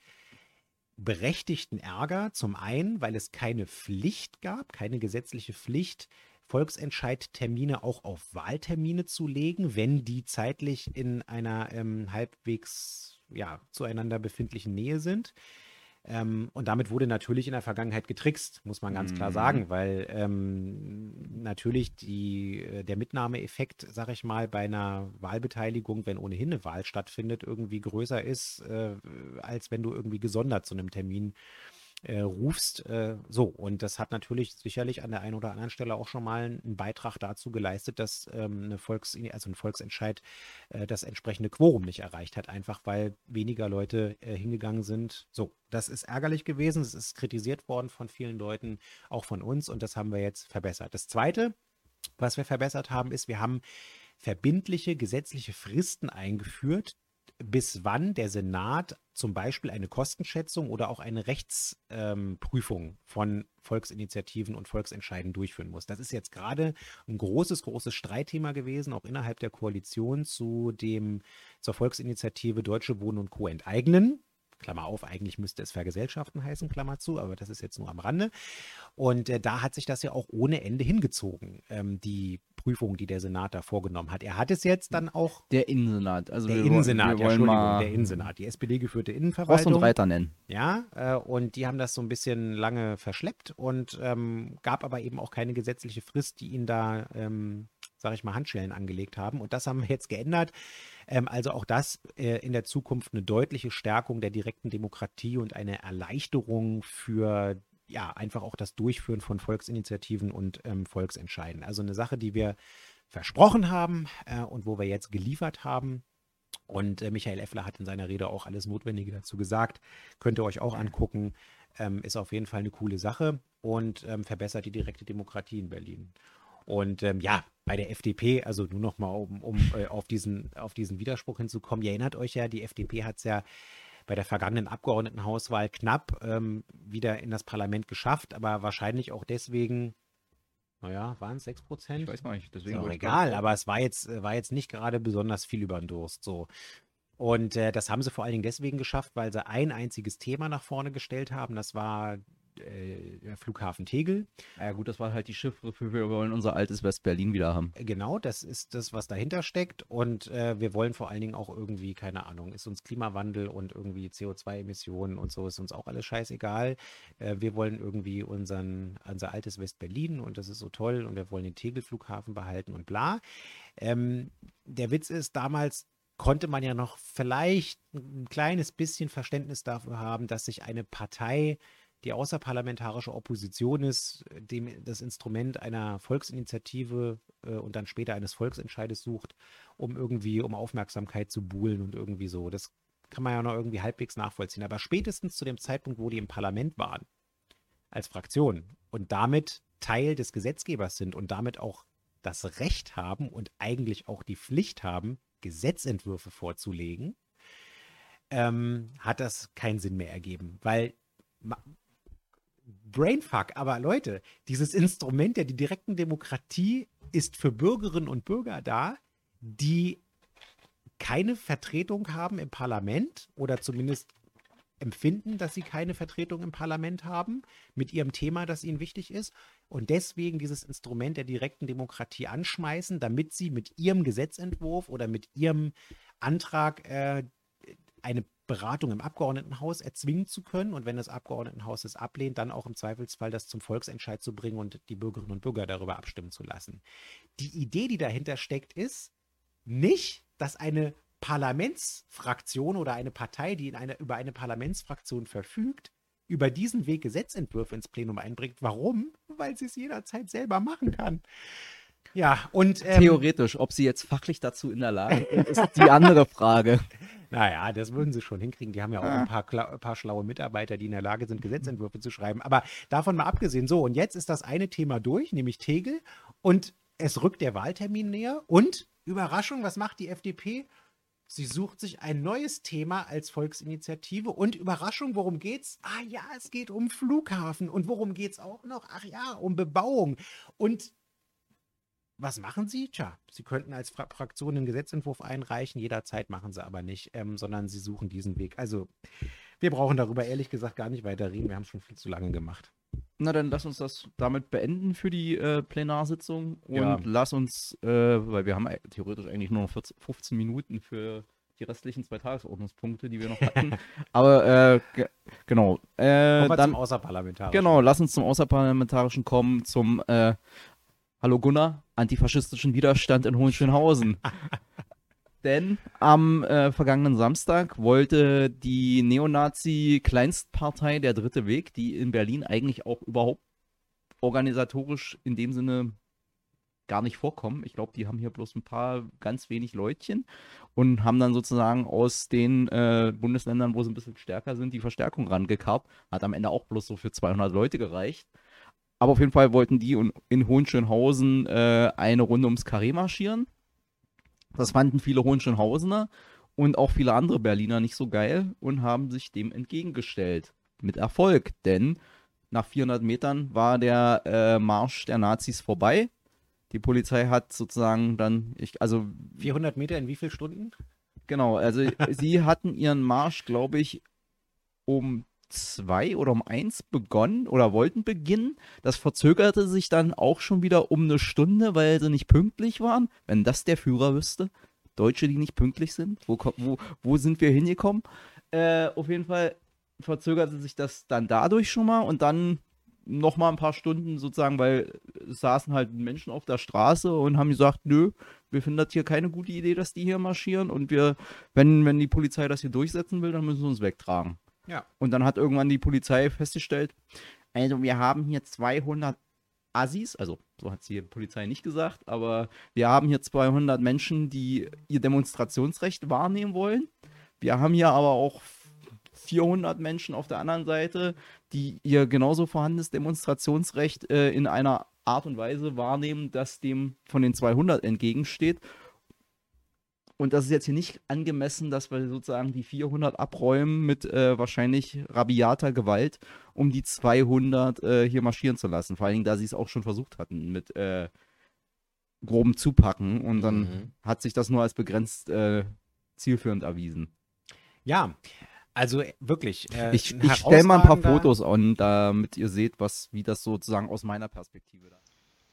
berechtigten Ärger. Zum einen, weil es keine Pflicht gab, keine gesetzliche Pflicht, Volksentscheidtermine auch auf Wahltermine zu legen, wenn die zeitlich in einer ähm, halbwegs ja, zueinander befindlichen Nähe sind. Ähm, und damit wurde natürlich in der Vergangenheit getrickst, muss man ganz klar sagen, mhm. weil ähm, natürlich die, äh, der Mitnahmeeffekt, sag ich mal, bei einer Wahlbeteiligung, wenn ohnehin eine Wahl stattfindet, irgendwie größer ist, äh, als wenn du irgendwie gesondert zu einem Termin äh, rufst. Äh, so, und das hat natürlich sicherlich an der einen oder anderen Stelle auch schon mal einen Beitrag dazu geleistet, dass ähm, eine Volks also ein Volksentscheid äh, das entsprechende Quorum nicht erreicht hat, einfach weil weniger Leute äh, hingegangen sind. So, das ist ärgerlich gewesen, es ist kritisiert worden von vielen Leuten, auch von uns, und das haben wir jetzt verbessert. Das Zweite, was wir verbessert haben, ist, wir haben verbindliche gesetzliche Fristen eingeführt, bis wann der Senat zum Beispiel eine Kostenschätzung oder auch eine Rechtsprüfung ähm, von Volksinitiativen und Volksentscheiden durchführen muss. Das ist jetzt gerade ein großes, großes Streitthema gewesen, auch innerhalb der Koalition zu dem, zur Volksinitiative Deutsche Wohnen und Co. enteignen. Klammer auf, eigentlich müsste es Vergesellschaften heißen, Klammer zu, aber das ist jetzt nur am Rande. Und äh, da hat sich das ja auch ohne Ende hingezogen, ähm, die Prüfung, die der Senat da vorgenommen hat. Er hat es jetzt dann auch. Der Innensenat, also der Innensenat, ja, Entschuldigung, der Innensenat, die SPD-geführte Innenverwaltung. Ross und Reiter nennen. Ja, äh, und die haben das so ein bisschen lange verschleppt und ähm, gab aber eben auch keine gesetzliche Frist, die ihn da, ähm, sag ich mal, Handschellen angelegt haben. Und das haben wir jetzt geändert. Ähm, also auch das äh, in der Zukunft eine deutliche Stärkung der direkten Demokratie und eine Erleichterung für ja, einfach auch das Durchführen von Volksinitiativen und ähm, Volksentscheiden. Also eine Sache, die wir versprochen haben äh, und wo wir jetzt geliefert haben. Und äh, Michael Effler hat in seiner Rede auch alles Notwendige dazu gesagt. Könnt ihr euch auch angucken. Ähm, ist auf jeden Fall eine coole Sache und ähm, verbessert die direkte Demokratie in Berlin. Und ähm, ja, bei der FDP, also nur noch mal, um, um äh, auf, diesen, auf diesen Widerspruch hinzukommen, ihr erinnert euch ja, die FDP hat es ja bei der vergangenen Abgeordnetenhauswahl knapp ähm, wieder in das Parlament geschafft, aber wahrscheinlich auch deswegen, naja, waren es 6 Prozent? Ich weiß gar nicht, deswegen. Ist auch egal, aber es war jetzt, war jetzt nicht gerade besonders viel über den Durst. So. Und äh, das haben sie vor allen Dingen deswegen geschafft, weil sie ein einziges Thema nach vorne gestellt haben. Das war äh, Flughafen Tegel. Ja gut, das war halt die Chiffre für wir wollen unser altes West-Berlin wieder haben. Genau, das ist das, was dahinter steckt. Und äh, wir wollen vor allen Dingen auch irgendwie, keine Ahnung, ist uns Klimawandel und irgendwie CO2-Emissionen und so ist uns auch alles scheißegal. Äh, wir wollen irgendwie unseren, unser altes West-Berlin und das ist so toll und wir wollen den Tegel-Flughafen behalten und bla. Ähm, der Witz ist, damals konnte man ja noch vielleicht ein kleines bisschen Verständnis dafür haben, dass sich eine Partei die außerparlamentarische Opposition ist, dem das Instrument einer Volksinitiative äh, und dann später eines Volksentscheides sucht, um irgendwie um Aufmerksamkeit zu buhlen und irgendwie so. Das kann man ja noch irgendwie halbwegs nachvollziehen. Aber spätestens zu dem Zeitpunkt, wo die im Parlament waren, als Fraktion und damit Teil des Gesetzgebers sind und damit auch das Recht haben und eigentlich auch die Pflicht haben, Gesetzentwürfe vorzulegen, ähm, hat das keinen Sinn mehr ergeben. Weil Brainfuck. Aber Leute, dieses Instrument der direkten Demokratie ist für Bürgerinnen und Bürger da, die keine Vertretung haben im Parlament oder zumindest empfinden, dass sie keine Vertretung im Parlament haben mit ihrem Thema, das ihnen wichtig ist und deswegen dieses Instrument der direkten Demokratie anschmeißen, damit sie mit ihrem Gesetzentwurf oder mit ihrem Antrag äh, eine Beratung im Abgeordnetenhaus erzwingen zu können und wenn das Abgeordnetenhaus es ablehnt, dann auch im Zweifelsfall das zum Volksentscheid zu bringen und die Bürgerinnen und Bürger darüber abstimmen zu lassen. Die Idee, die dahinter steckt, ist nicht, dass eine Parlamentsfraktion oder eine Partei, die in eine, über eine Parlamentsfraktion verfügt, über diesen Weg Gesetzentwürfe ins Plenum einbringt. Warum? Weil sie es jederzeit selber machen kann. Ja, und. Ähm, Theoretisch, ob sie jetzt fachlich dazu in der Lage ist, ist die andere Frage. [LAUGHS] Naja, das würden sie schon hinkriegen. Die haben ja auch ein paar, ein paar schlaue Mitarbeiter, die in der Lage sind, Gesetzentwürfe zu schreiben. Aber davon mal abgesehen, so, und jetzt ist das eine Thema durch, nämlich Tegel. Und es rückt der Wahltermin näher und Überraschung, was macht die FDP? Sie sucht sich ein neues Thema als Volksinitiative und Überraschung, worum geht's? Ah ja, es geht um Flughafen und worum geht's auch noch? Ach ja, um Bebauung. Und was machen Sie? Tja, Sie könnten als Fra Fraktion einen Gesetzentwurf einreichen, jederzeit machen Sie aber nicht, ähm, sondern Sie suchen diesen Weg. Also, wir brauchen darüber ehrlich gesagt gar nicht weiter reden. Wir haben es schon viel zu lange gemacht. Na, dann lass uns das damit beenden für die äh, Plenarsitzung und Ja. lass uns, äh, weil wir haben theoretisch eigentlich nur noch 14, 15 Minuten für die restlichen zwei Tagesordnungspunkte, die wir noch hatten. [LAUGHS] Aber äh, ge genau. Äh, dann, zum Außerparlamentarischen. genau, lass uns zum Außerparlamentarischen kommen, zum äh, Hallo Gunnar, antifaschistischen Widerstand in Hohenschönhausen. [LAUGHS] Denn am äh, vergangenen Samstag wollte die Neonazi-Kleinstpartei Der Dritte Weg, die in Berlin eigentlich auch überhaupt organisatorisch in dem Sinne gar nicht vorkommen. Ich glaube, die haben hier bloß ein paar ganz wenig Leutchen und haben dann sozusagen aus den äh, Bundesländern, wo sie ein bisschen stärker sind, die Verstärkung rangekarrt. Hat am Ende auch bloß so für 200 Leute gereicht. Aber auf jeden Fall wollten die in Hohenschönhausen äh, eine Runde ums Karree marschieren. Das fanden viele Hohenschönhausener und auch viele andere Berliner nicht so geil und haben sich dem entgegengestellt. Mit Erfolg, denn nach 400 Metern war der äh, Marsch der Nazis vorbei. Die Polizei hat sozusagen dann, ich, also 400 Meter in wie vielen Stunden? Genau, also [LAUGHS] sie hatten ihren Marsch, glaube ich, um zwei oder um eins begonnen oder wollten beginnen. Das verzögerte sich dann auch schon wieder um eine Stunde, weil sie nicht pünktlich waren. Wenn das der Führer wüsste. Deutsche, die nicht pünktlich sind. Wo, wo, wo sind wir hingekommen? Äh, auf jeden Fall verzögerte sich das dann dadurch schon mal und dann noch mal ein paar Stunden sozusagen, weil saßen halt Menschen auf der Straße und haben gesagt, nö, wir finden das hier keine gute Idee, dass die hier marschieren und wir, wenn, wenn die Polizei das hier durchsetzen will, dann müssen sie uns wegtragen. Ja. Und dann hat irgendwann die Polizei festgestellt, also wir haben hier 200 Assis, also so hat sie die Polizei nicht gesagt, aber wir haben hier 200 Menschen, die ihr Demonstrationsrecht wahrnehmen wollen. Wir haben hier aber auch 400 Menschen auf der anderen Seite, die ihr genauso vorhandenes Demonstrationsrecht äh, in einer Art und Weise wahrnehmen, dass dem von den 200 entgegensteht. Und das ist jetzt hier nicht angemessen, dass wir sozusagen die 400 abräumen mit äh, wahrscheinlich rabiater Gewalt, um die 200 äh, hier marschieren zu lassen. Vor allen Dingen, da sie es auch schon versucht hatten mit äh, grobem Zupacken. Und dann Mhm. hat sich das nur als begrenzt äh, zielführend erwiesen. Ja, also äh, wirklich. Äh, Ich, ich stelle mal ein paar Fotos an, damit ihr seht, was, wie das sozusagen aus meiner Perspektive da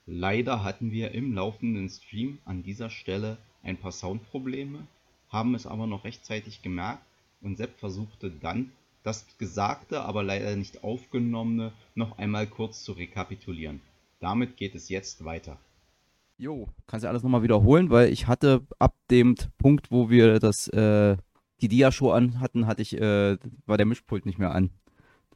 Leider hatten wir im laufenden Stream an dieser Stelle ein paar Soundprobleme, haben es aber noch rechtzeitig gemerkt und Sepp versuchte dann, das Gesagte, aber leider nicht aufgenommene noch einmal kurz zu rekapitulieren. Damit geht es jetzt weiter. Jo, kannst ja alles nochmal wiederholen, weil ich hatte ab dem Punkt, wo wir das, äh, die Dia-Show an hatten, hatte ich, äh, war der Mischpult nicht mehr an.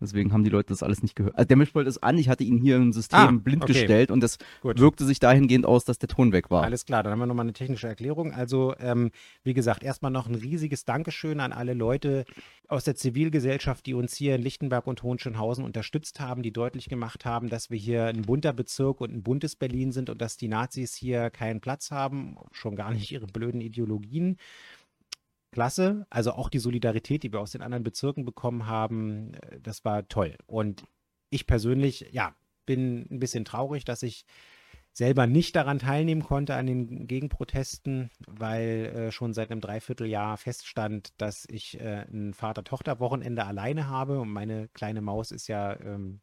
Deswegen haben die Leute das alles nicht gehört. Also der Mischpult ist an, ich hatte ihn hier im System Ah, blind okay. gestellt und das Gut. wirkte sich dahingehend aus, dass der Ton weg war. Alles klar, dann haben wir nochmal eine technische Erklärung. Also, ähm, wie gesagt, erstmal noch ein riesiges Dankeschön an alle Leute aus der Zivilgesellschaft, die uns hier in Lichtenberg und Hohenschönhausen unterstützt haben, die deutlich gemacht haben, dass wir hier ein bunter Bezirk und ein buntes Berlin sind und dass die Nazis hier keinen Platz haben, schon gar nicht ihre blöden Ideologien. Klasse. Also auch die Solidarität, die wir aus den anderen Bezirken bekommen haben, äh, das war toll. Und ich persönlich, ja, bin ein bisschen traurig, dass ich selber nicht daran teilnehmen konnte an den Gegenprotesten, weil äh, schon seit einem Dreivierteljahr feststand, dass ich äh, ein Vater-Tochter-Wochenende alleine habe und meine kleine Maus ist ja ähm,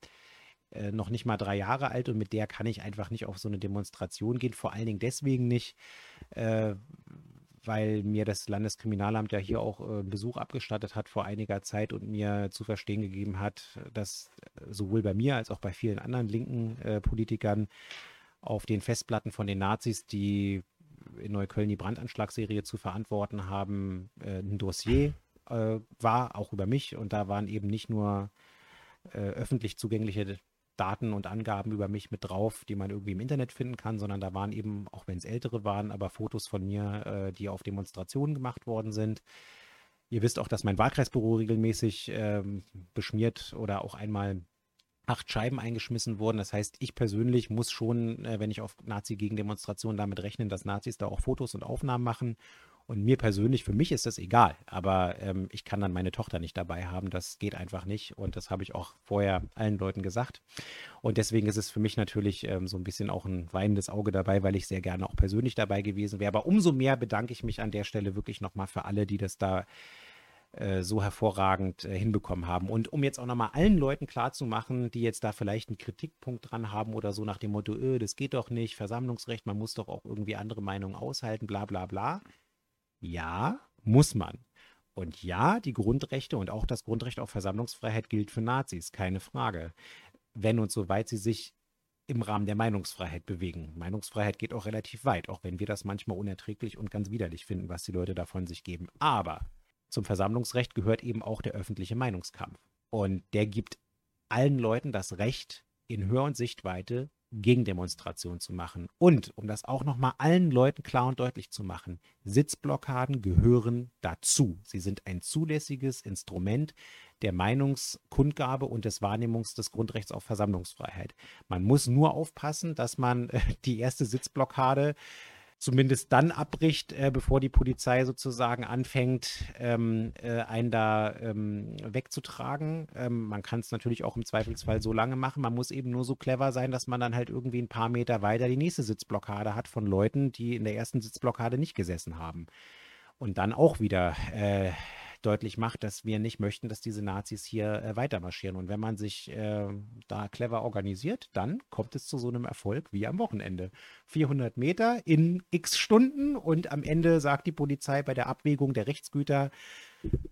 äh, noch nicht mal drei Jahre alt und mit der kann ich einfach nicht auf so eine Demonstration gehen. Vor allen Dingen deswegen nicht, äh, weil mir das Landeskriminalamt ja hier auch äh, Besuch abgestattet hat vor einiger Zeit und mir zu verstehen gegeben hat, dass äh, sowohl bei mir als auch bei vielen anderen linken äh, Politikern auf den Festplatten von den Nazis, die in Neukölln die Brandanschlagsserie zu verantworten haben, äh, ein Dossier äh, war, auch über mich. Und da waren eben nicht nur äh, öffentlich zugängliche Daten und Angaben über mich mit drauf, die man irgendwie im Internet finden kann, sondern da waren eben, auch wenn es ältere waren, aber Fotos von mir, äh, die auf Demonstrationen gemacht worden sind. Ihr wisst auch, dass mein Wahlkreisbüro regelmäßig ähm, beschmiert oder auch einmal acht Scheiben eingeschmissen wurden. Das heißt, ich persönlich muss schon, äh, wenn ich auf Nazi-Gegendemonstrationen damit rechnen, dass Nazis da auch Fotos und Aufnahmen machen. Und mir persönlich, für mich ist das egal. Aber ähm, ich kann dann meine Tochter nicht dabei haben. Das geht einfach nicht. Und das habe ich auch vorher allen Leuten gesagt. Und deswegen ist es für mich natürlich ähm, so ein bisschen auch ein weinendes Auge dabei, weil ich sehr gerne auch persönlich dabei gewesen wäre. Aber umso mehr bedanke ich mich an der Stelle wirklich nochmal für alle, die das da äh, so hervorragend äh, hinbekommen haben. Und um jetzt auch nochmal allen Leuten klarzumachen, die jetzt da vielleicht einen Kritikpunkt dran haben oder so nach dem Motto, öh, das geht doch nicht, Versammlungsrecht, man muss doch auch irgendwie andere Meinungen aushalten, bla bla bla. Ja, muss man. Und ja, die Grundrechte und auch das Grundrecht auf Versammlungsfreiheit gilt für Nazis, keine Frage. Wenn und soweit sie sich im Rahmen der Meinungsfreiheit bewegen. Meinungsfreiheit geht auch relativ weit, auch wenn wir das manchmal unerträglich und ganz widerlich finden, was die Leute davon sich geben. Aber zum Versammlungsrecht gehört eben auch der öffentliche Meinungskampf. Und der gibt allen Leuten das Recht, in Hör- und Sichtweite Gegendemonstrationen zu machen. Und um das auch nochmal allen Leuten klar und deutlich zu machen, Sitzblockaden gehören dazu. Sie sind ein zulässiges Instrument der Meinungskundgabe und des Wahrnehmungs des Grundrechts auf Versammlungsfreiheit. Man muss nur aufpassen, dass man äh, die erste Sitzblockade zumindest dann abbricht, äh, bevor die Polizei sozusagen anfängt, ähm, äh, einen da ähm, wegzutragen. Ähm, man kann es natürlich auch im Zweifelsfall so lange machen. Man muss eben nur so clever sein, dass man dann halt irgendwie ein paar Meter weiter die nächste Sitzblockade hat von Leuten, die in der ersten Sitzblockade nicht gesessen haben. Und dann auch wieder äh, deutlich macht, dass wir nicht möchten, dass diese Nazis hier äh, weitermarschieren. Und wenn man sich äh, da clever organisiert, dann kommt es zu so einem Erfolg wie am Wochenende. 400 Meter in x Stunden und am Ende sagt die Polizei bei der Abwägung der Rechtsgüter,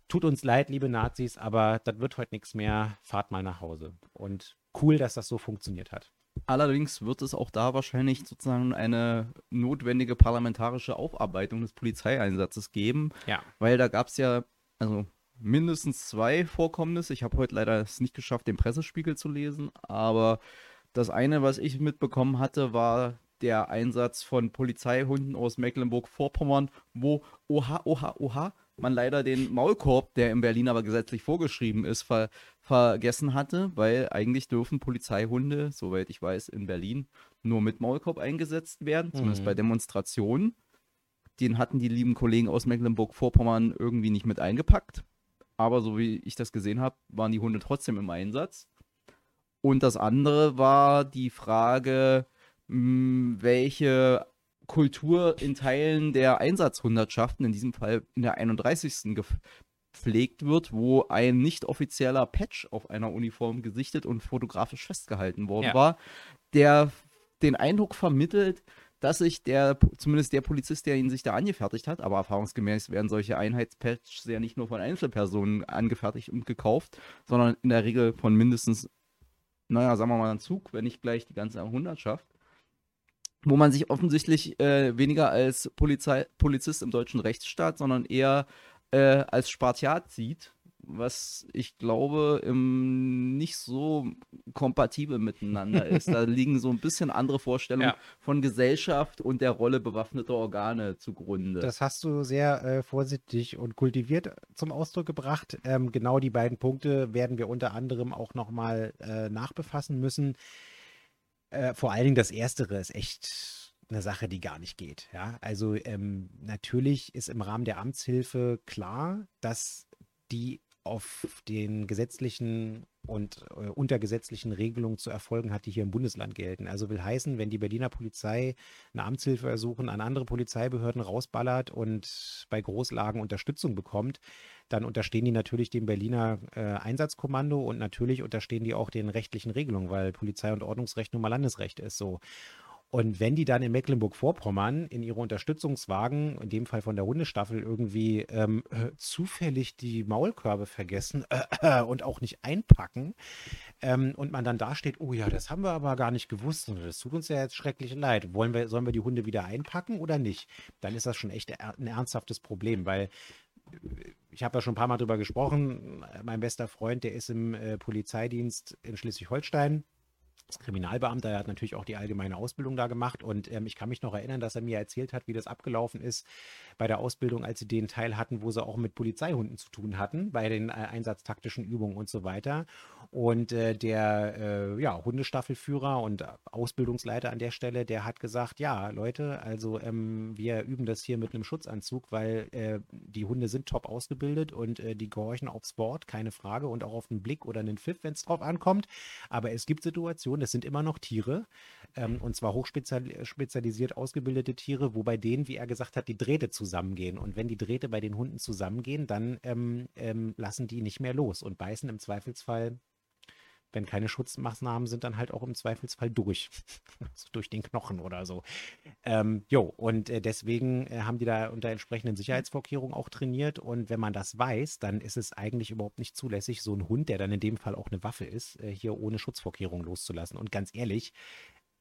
tut uns leid, liebe Nazis, aber das wird heute nichts mehr, fahrt mal nach Hause. Und cool, dass das so funktioniert hat. Allerdings wird es auch da wahrscheinlich sozusagen eine notwendige parlamentarische Aufarbeitung des Polizeieinsatzes geben. Ja. Weil da gab es ja also mindestens zwei Vorkommnisse. Ich habe heute leider es nicht geschafft, den Pressespiegel zu lesen, aber das eine, was ich mitbekommen hatte, war der Einsatz von Polizeihunden aus Mecklenburg-Vorpommern, wo, oha, oha, oha, man leider den Maulkorb, der in Berlin aber gesetzlich vorgeschrieben ist, ver vergessen hatte, weil eigentlich dürfen Polizeihunde, soweit ich weiß, in Berlin nur mit Maulkorb eingesetzt werden, zumindest mhm. bei Demonstrationen. Den hatten die lieben Kollegen aus Mecklenburg-Vorpommern irgendwie nicht mit eingepackt. Aber so wie ich das gesehen habe, waren die Hunde trotzdem im Einsatz. Und das andere war die Frage, hm, welche Kultur in Teilen der Einsatzhundertschaften, in diesem Fall in der 31. gepflegt wird, wo ein nicht offizieller Patch auf einer Uniform gesichtet und fotografisch festgehalten worden ja. war, der den Eindruck vermittelt, dass sich der, zumindest der Polizist, der ihn sich da angefertigt hat, aber erfahrungsgemäß werden solche Einheitspatches ja nicht nur von Einzelpersonen angefertigt und gekauft, sondern in der Regel von mindestens, naja, sagen wir mal, einem Zug, wenn nicht gleich die ganze Hundertschaft, wo man sich offensichtlich äh, weniger als Polizei, Polizist im deutschen Rechtsstaat, sondern eher äh, als Spartiat sieht was ich glaube im, nicht so kompatibel miteinander [LAUGHS] ist. Da liegen so ein bisschen andere Vorstellungen ja. von Gesellschaft und der Rolle bewaffneter Organe zugrunde. Das hast du sehr äh, vorsichtig und kultiviert zum Ausdruck gebracht. Ähm, genau die beiden Punkte werden wir unter anderem auch nochmal äh, nachbefassen müssen. Äh, vor allen Dingen das Erstere ist echt eine Sache, die gar nicht geht. Ja, also ähm, natürlich ist im Rahmen der Amtshilfe klar, dass die auf den gesetzlichen und äh, untergesetzlichen Regelungen zu erfolgen hat, die hier im Bundesland gelten. Also will heißen, wenn die Berliner Polizei eine Amtshilfe ersuchen, an andere Polizeibehörden rausballert und bei Großlagen Unterstützung bekommt, dann unterstehen die natürlich dem Berliner äh, Einsatzkommando und natürlich unterstehen die auch den rechtlichen Regelungen, weil Polizei und Ordnungsrecht nun mal Landesrecht ist so. Und wenn die dann in Mecklenburg-Vorpommern in ihre Unterstützungswagen, in dem Fall von der Hundestaffel, irgendwie ähm, äh, zufällig die Maulkörbe vergessen äh, und auch nicht einpacken ähm, und man dann da steht, oh ja, das haben wir aber gar nicht gewusst und das tut uns ja jetzt schrecklich leid. Wollen wir, sollen wir die Hunde wieder einpacken oder nicht? Dann ist das schon echt ein ernsthaftes Problem, weil äh, ich habe ja schon ein paar Mal drüber gesprochen. Mein bester Freund, der ist im äh, Polizeidienst in Schleswig-Holstein Kriminalbeamter, er hat natürlich auch die allgemeine Ausbildung da gemacht und ähm, ich kann mich noch erinnern, dass er mir erzählt hat, wie das abgelaufen ist bei der Ausbildung, als sie den Teil hatten, wo sie auch mit Polizeihunden zu tun hatten, bei den äh, einsatztaktischen Übungen und so weiter. Und äh, der äh, ja, Hundestaffelführer und Ausbildungsleiter an der Stelle, der hat gesagt, ja, Leute, also ähm, wir üben das hier mit einem Schutzanzug, weil äh, die Hunde sind top ausgebildet und äh, die gehorchen aufs Wort, keine Frage, und auch auf den Blick oder einen Pfiff, wenn es drauf ankommt. Aber es gibt Situationen, das sind immer noch Tiere, ähm, und zwar hochspezialisiert ausgebildete Tiere, wo bei denen, wie er gesagt hat, die Drähte zusammengehen. Und wenn die Drähte bei den Hunden zusammengehen, dann ähm, ähm, lassen die nicht mehr los und beißen im Zweifelsfall wenn keine Schutzmaßnahmen sind, dann halt auch im Zweifelsfall durch. [LAUGHS] durch den Knochen oder so. Ähm, jo, und äh, deswegen äh, haben die da unter entsprechenden Sicherheitsvorkehrungen auch trainiert. Und wenn man das weiß, dann ist es eigentlich überhaupt nicht zulässig, so einen Hund, der dann in dem Fall auch eine Waffe ist, äh, hier ohne Schutzvorkehrungen loszulassen. Und ganz ehrlich,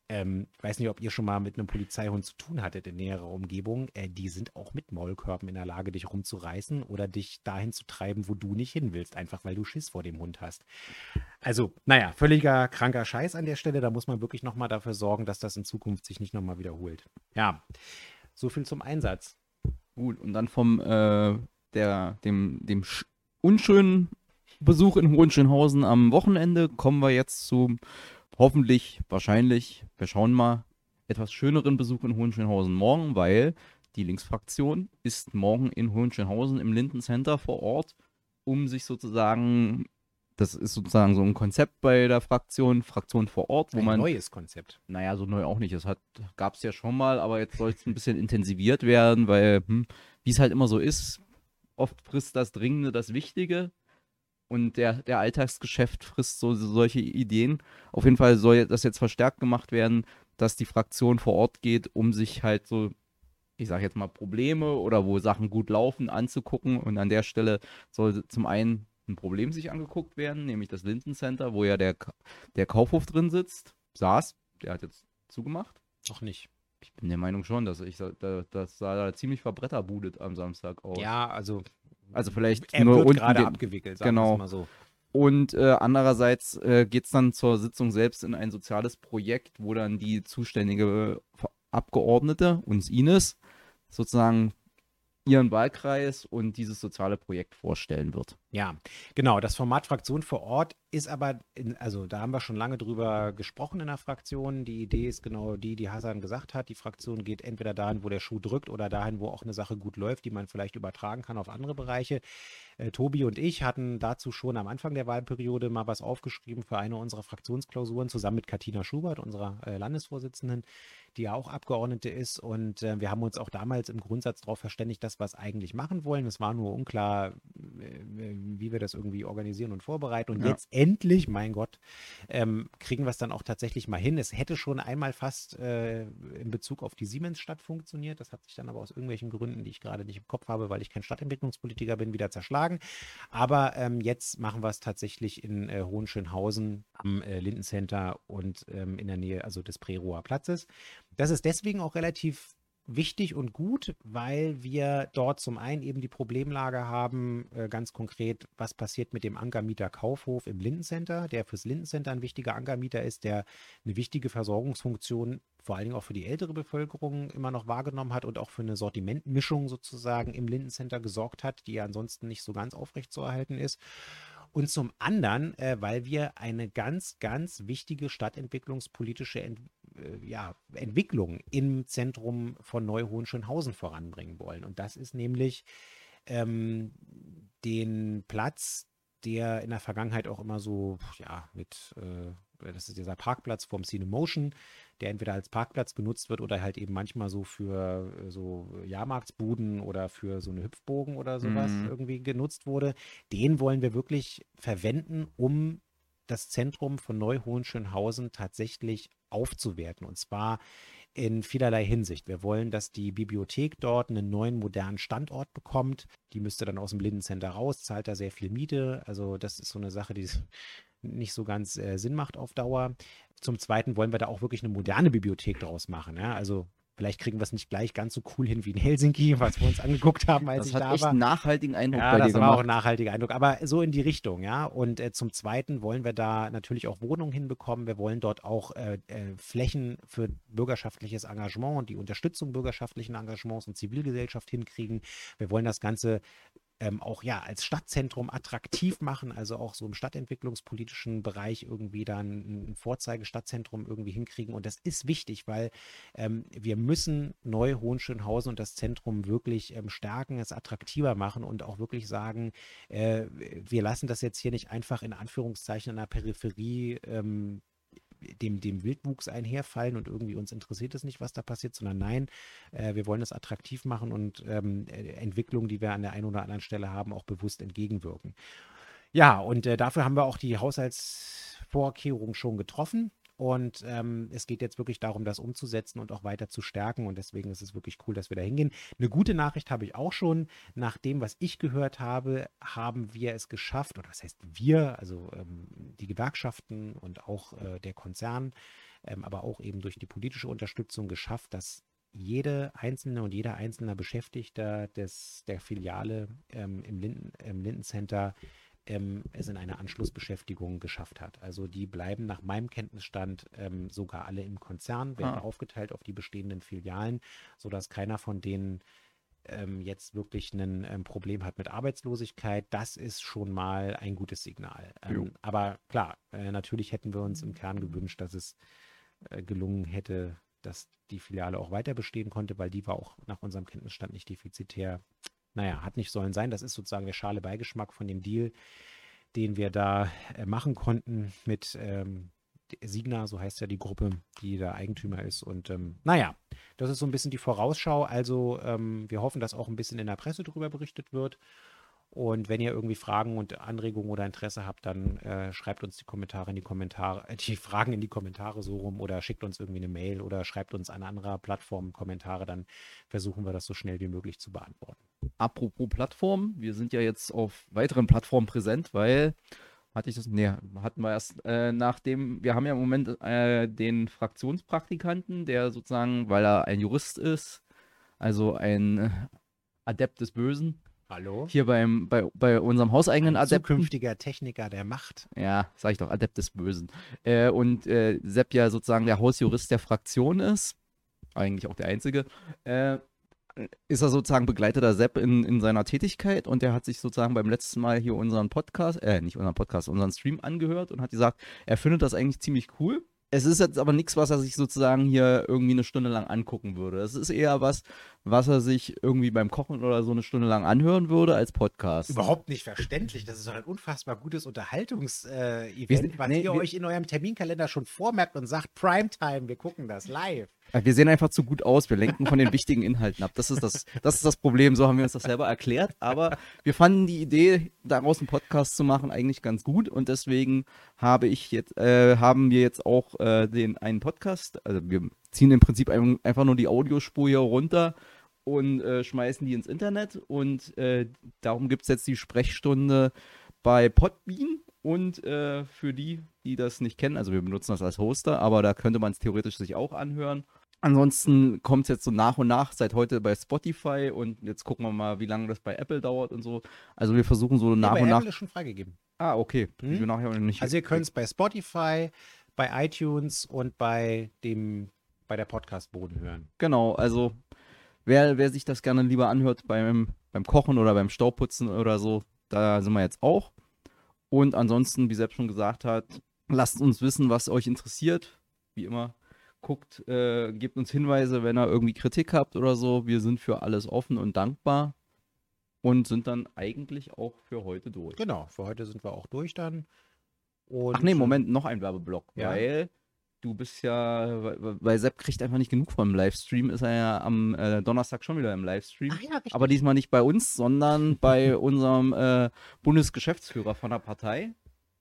ähm, ich weiß nicht, ob ihr schon mal mit einem Polizeihund zu tun hattet in näherer Umgebung. Äh, die sind auch mit Maulkörben in der Lage, dich rumzureißen oder dich dahin zu treiben, wo du nicht hin willst, einfach weil du Schiss vor dem Hund hast. Also, naja, völliger kranker Scheiß an der Stelle. Da muss man wirklich nochmal dafür sorgen, dass das in Zukunft sich nicht nochmal wiederholt. Ja, so viel zum Einsatz. Gut, und dann vom äh, der, dem, dem unschönen Besuch in Hohenschönhausen am Wochenende kommen wir jetzt zum hoffentlich, wahrscheinlich, wir schauen mal, etwas schöneren Besuch in Hohenschönhausen morgen, weil die Linksfraktion ist morgen in Hohenschönhausen im Linden Center vor Ort, um sich sozusagen, das ist sozusagen so ein Konzept bei der Fraktion, Fraktion vor Ort, wo ein man. neues Konzept. Naja, so neu auch nicht. Das gab es ja schon mal, aber jetzt soll es ein bisschen intensiviert werden, weil, hm, wie es halt immer so ist, oft frisst das Dringende das Wichtige und der, der Alltagsgeschäft frisst so, so solche Ideen. Auf jeden Fall soll das jetzt verstärkt gemacht werden, dass die Fraktion vor Ort geht, um sich halt so, ich sage jetzt mal, Probleme oder wo Sachen gut laufen, anzugucken. Und an der Stelle soll zum einen ein Problem sich angeguckt werden, nämlich das Linden Center, wo ja der, der Kaufhof drin sitzt, saß. Der hat jetzt zugemacht. Noch nicht. Ich bin der Meinung schon, dass ich da, das sah da ziemlich verbretterbudet am Samstag aus. Ja, also also vielleicht er nur wird gerade abgewickelt, sagen genau. mal so. Und äh, andererseits äh, geht es dann zur Sitzung selbst in ein soziales Projekt, wo dann die zuständige Ver- Abgeordnete, uns Ines, sozusagen ihren Wahlkreis und dieses soziale Projekt vorstellen wird. Ja, genau. Das Format Fraktion vor Ort ist aber, in, also da haben wir schon lange drüber gesprochen in der Fraktion. Die Idee ist genau die, die Hassan gesagt hat. Die Fraktion geht entweder dahin, wo der Schuh drückt oder dahin, wo auch eine Sache gut läuft, die man vielleicht übertragen kann auf andere Bereiche. Äh, Tobi und ich hatten dazu schon am Anfang der Wahlperiode mal was aufgeschrieben für eine unserer Fraktionsklausuren, zusammen mit Katina Schubert, unserer äh, Landesvorsitzenden, die ja auch Abgeordnete ist. Und äh, wir haben uns auch damals im Grundsatz darauf verständigt, dass wir es eigentlich machen wollen. Es war nur unklar, äh, wie wir das irgendwie organisieren und vorbereiten. Und Ja. jetzt endlich, mein Gott, ähm, kriegen wir es dann auch tatsächlich mal hin. Es hätte schon einmal fast äh, in Bezug auf die Siemensstadt funktioniert. Das hat sich dann aber aus irgendwelchen Gründen, die ich gerade nicht im Kopf habe, weil ich kein Stadtentwicklungspolitiker bin, wieder zerschlagen. Aber ähm, jetzt machen wir es tatsächlich in äh, Hohenschönhausen am äh, Lindencenter und ähm, in der Nähe also des Preroer Platzes. Das ist deswegen auch relativ wichtig und gut, weil wir dort zum einen eben die Problemlage haben, äh, ganz konkret, was passiert mit dem Ankermieter Kaufhof im Lindencenter, der fürs Lindencenter ein wichtiger Ankermieter ist, der eine wichtige Versorgungsfunktion vor allen Dingen auch für die ältere Bevölkerung immer noch wahrgenommen hat und auch für eine Sortimentmischung sozusagen im Lindencenter gesorgt hat, die ja ansonsten nicht so ganz aufrechtzuerhalten ist. Und zum anderen, äh, weil wir eine ganz, ganz wichtige stadtentwicklungspolitische Ent ja, Entwicklung im Zentrum von Neu-Hohenschönhausen voranbringen wollen. Und das ist nämlich ähm, den Platz, der in der Vergangenheit auch immer so, ja, mit, äh, das ist dieser Parkplatz vom Cinemotion, der entweder als Parkplatz benutzt wird oder halt eben manchmal so für äh, so Jahrmarktsbuden oder für so eine Hüpfbogen oder sowas Mhm. irgendwie genutzt wurde. Den wollen wir wirklich verwenden, um das Zentrum von Neu-Hohenschönhausen tatsächlich aufzuwerten. Und zwar in vielerlei Hinsicht. Wir wollen, dass die Bibliothek dort einen neuen modernen Standort bekommt. Die müsste dann aus dem Lindencenter raus, zahlt da sehr viel Miete. Also das ist so eine Sache, die [LAUGHS] nicht so ganz äh, Sinn macht auf Dauer. Zum Zweiten wollen wir da auch wirklich eine moderne Bibliothek draus machen. Ja? Also Vielleicht kriegen wir es nicht gleich ganz so cool hin wie in Helsinki, [LAUGHS] was wir uns angeguckt haben, als Das ich hat da echt war. einen nachhaltigen Eindruck Ja, bei das dir war auch gemacht. ein nachhaltiger Eindruck. Aber so in die Richtung, ja. Und äh, zum Zweiten wollen wir da natürlich auch Wohnungen hinbekommen. Wir wollen dort auch äh, äh, Flächen für bürgerschaftliches Engagement und die Unterstützung bürgerschaftlichen Engagements und Zivilgesellschaft hinkriegen. Wir wollen das Ganze ähm, auch ja als Stadtzentrum attraktiv machen, also auch so im stadtentwicklungspolitischen Bereich irgendwie dann ein Vorzeigestadtzentrum irgendwie hinkriegen. Und das ist wichtig, weil ähm, wir müssen Neu-Hohenschönhausen und das Zentrum wirklich ähm, stärken, es attraktiver machen und auch wirklich sagen, äh, wir lassen das jetzt hier nicht einfach in Anführungszeichen in der Peripherie ähm, dem, dem Wildwuchs einherfallen und irgendwie uns interessiert es nicht, was da passiert, sondern nein, äh, wir wollen es attraktiv machen und ähm, äh, Entwicklungen, die wir an der einen oder anderen Stelle haben, auch bewusst entgegenwirken. Ja, und äh, dafür haben wir auch die Haushaltsvorkehrungen schon getroffen. Und ähm, es geht jetzt wirklich darum, das umzusetzen und auch weiter zu stärken. Und deswegen ist es wirklich cool, dass wir da hingehen. Eine gute Nachricht habe ich auch schon. Nach dem, was ich gehört habe, haben wir es geschafft, oder was heißt wir, also ähm, die Gewerkschaften und auch äh, der Konzern, ähm, aber auch eben durch die politische Unterstützung geschafft, dass jede einzelne und jeder einzelne Beschäftigter des, der Filiale ähm, im, Linden, im Lindencenter ähm, es in eine Anschlussbeschäftigung geschafft hat. Also die bleiben nach meinem Kenntnisstand ähm, sogar alle im Konzern, werden Ah. aufgeteilt auf die bestehenden Filialen, sodass keiner von denen ähm, jetzt wirklich ein ähm, Problem hat mit Arbeitslosigkeit. Das ist schon mal ein gutes Signal. Ähm, aber klar, äh, natürlich hätten wir uns im Kern gewünscht, dass es äh, gelungen hätte, dass die Filiale auch weiter bestehen konnte, weil die war auch nach unserem Kenntnisstand nicht defizitär. Naja, hat nicht sollen sein. Das ist sozusagen der schale Beigeschmack von dem Deal, den wir da äh, machen konnten mit ähm, Signa, so heißt ja die Gruppe, die da Eigentümer ist. Und ähm, naja, das ist so ein bisschen die Vorausschau. Also ähm, wir hoffen, dass auch ein bisschen in der Presse darüber berichtet wird. Und wenn ihr irgendwie Fragen und Anregungen oder Interesse habt, dann äh, schreibt uns die Kommentare in die Kommentare, äh, die Fragen in die Kommentare so rum oder schickt uns irgendwie eine Mail oder schreibt uns an anderer Plattform Kommentare, dann versuchen wir das so schnell wie möglich zu beantworten. Apropos Plattform, wir sind ja jetzt auf weiteren Plattformen präsent, weil hatte ich das, nee, hatten wir erst äh, nachdem, wir haben ja im Moment äh, den Fraktionspraktikanten, der sozusagen, weil er ein Jurist ist, also ein Adept des Bösen, Hallo? hier beim, bei, bei unserem hauseigenen Ein Adepten. zukünftiger Techniker der Macht. Ja, sag ich doch, Adept des Bösen. Äh, und äh, Sepp ja sozusagen der Hausjurist der Fraktion ist, eigentlich auch der einzige, äh, ist er sozusagen begleiteter Sepp in, in seiner Tätigkeit und der hat sich sozusagen beim letzten Mal hier unseren Podcast, äh, nicht unseren Podcast, unseren Stream angehört und hat gesagt, er findet das eigentlich ziemlich cool. Es ist jetzt aber nichts, was er sich sozusagen hier irgendwie eine Stunde lang angucken würde. Es ist eher was, was er sich irgendwie beim Kochen oder so eine Stunde lang anhören würde als Podcast. Überhaupt nicht verständlich. Das ist doch ein unfassbar gutes Unterhaltungs-Event, sind- was nee, ihr euch in eurem Terminkalender schon vormerkt und sagt, Primetime, wir gucken das live. Ja, Wir sehen einfach zu gut aus. Wir lenken von den wichtigen Inhalten ab. Das ist das, das ist das Problem. So haben wir uns das selber erklärt. Aber wir fanden die Idee, daraus einen Podcast zu machen, eigentlich ganz gut. Und deswegen habe ich jetzt, äh, haben wir jetzt auch äh, den einen Podcast. Also wir ziehen im Prinzip ein, einfach nur die Audiospur hier runter und äh, schmeißen die ins Internet. Und äh, darum gibt es jetzt die Sprechstunde bei Podbean. Und äh, für die, die das nicht kennen, also wir benutzen das als Hoster, aber da könnte man es theoretisch sich auch anhören. Ansonsten kommt es jetzt so nach und nach, seit heute bei Spotify und jetzt gucken wir mal, wie lange das bei Apple dauert und so. Also wir versuchen so nach Aber und nach. Apple ist schon freigegeben. Ah, okay. Hm? Also ihr könnt es bei Spotify, bei iTunes und bei dem bei der Podcast-Boden hören. Genau, also wer, wer sich das gerne lieber anhört beim, beim Kochen oder beim Staubputzen oder so, da sind wir jetzt auch. Und ansonsten, wie selbst schon gesagt hat, lasst uns wissen, was euch interessiert. Wie immer, guckt, äh, gebt uns Hinweise, wenn ihr irgendwie Kritik habt oder so. Wir sind für alles offen und dankbar. Und sind dann eigentlich auch für heute durch. Genau, für heute sind wir auch durch dann. Und Ach nee, Moment, noch ein Werbeblock, Ja. weil du bist ja, weil, Sepp kriegt einfach nicht genug vom Livestream, ist er ja am äh, Donnerstag schon wieder im Livestream. Ach ja. Aber diesmal nicht bei uns, sondern [LAUGHS] bei unserem äh, Bundesgeschäftsführer von der Partei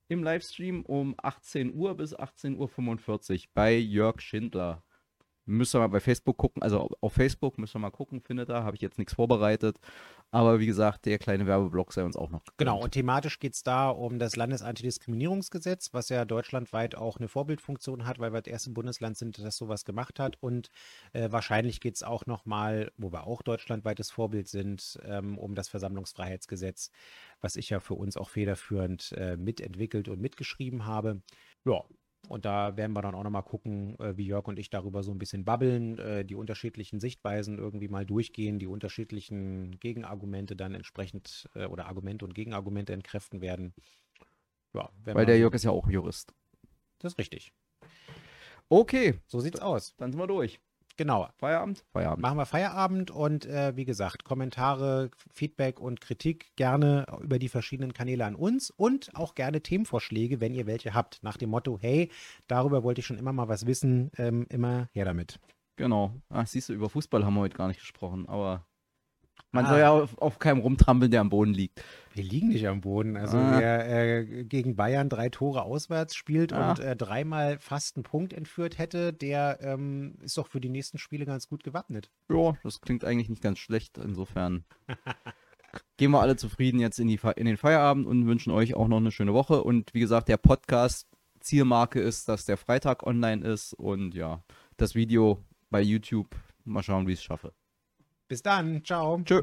im Livestream um 18 Uhr bis 18.45 Uhr bei Jörg Schindler. Müsst ihr mal bei Facebook gucken. Also auf Facebook müsst ihr mal gucken, findet ihr. Habe ich jetzt nichts vorbereitet. Aber wie gesagt, der kleine Werbeblock sei uns auch noch. Gegönnt. Genau, und thematisch geht es da um das Landesantidiskriminierungsgesetz, was ja deutschlandweit auch eine Vorbildfunktion hat, weil wir das erste Bundesland sind, das sowas gemacht hat. Und äh, wahrscheinlich geht es auch nochmal, wo wir auch deutschlandweites Vorbild sind, ähm, um das Versammlungsfreiheitsgesetz, was ich ja für uns auch federführend äh, mitentwickelt und mitgeschrieben habe. Ja, und da werden wir dann auch nochmal gucken, äh, wie Jörg und ich darüber so ein bisschen babbeln, äh, die unterschiedlichen Sichtweisen irgendwie mal durchgehen, die unterschiedlichen Gegenargumente dann entsprechend äh, oder Argumente und Gegenargumente entkräften werden. Ja, Weil der Jörg ist ja auch Jurist. Das ist richtig. Okay. So sieht's aus. Dann sind wir durch. Genau. Feierabend? Feierabend. Machen wir Feierabend und äh, wie gesagt, Kommentare, Feedback und Kritik gerne über die verschiedenen Kanäle an uns und auch gerne Themenvorschläge, wenn ihr welche habt. Nach dem Motto, hey, darüber wollte ich schon immer mal was wissen, ähm, immer her damit. Genau. Ach, siehst du, über Fußball haben wir heute gar nicht gesprochen, aber man ah. soll ja auf, auf, keinem rumtrampeln, der am Boden liegt. Wir liegen nicht am Boden. Also ah. wer äh, gegen Bayern drei Tore auswärts spielt ah. und äh, dreimal fast einen Punkt entführt hätte, der ähm, ist doch für die nächsten Spiele ganz gut gewappnet. Ja, das klingt eigentlich nicht ganz schlecht. Insofern [LAUGHS] gehen wir alle zufrieden jetzt in, die, in den Feierabend und wünschen euch auch noch eine schöne Woche. Und wie gesagt, der Podcast Zielmarke ist, dass der Freitag online ist und ja, das Video bei YouTube. Mal schauen, wie ich es schaffe. Bis dann. Ciao. Tschö.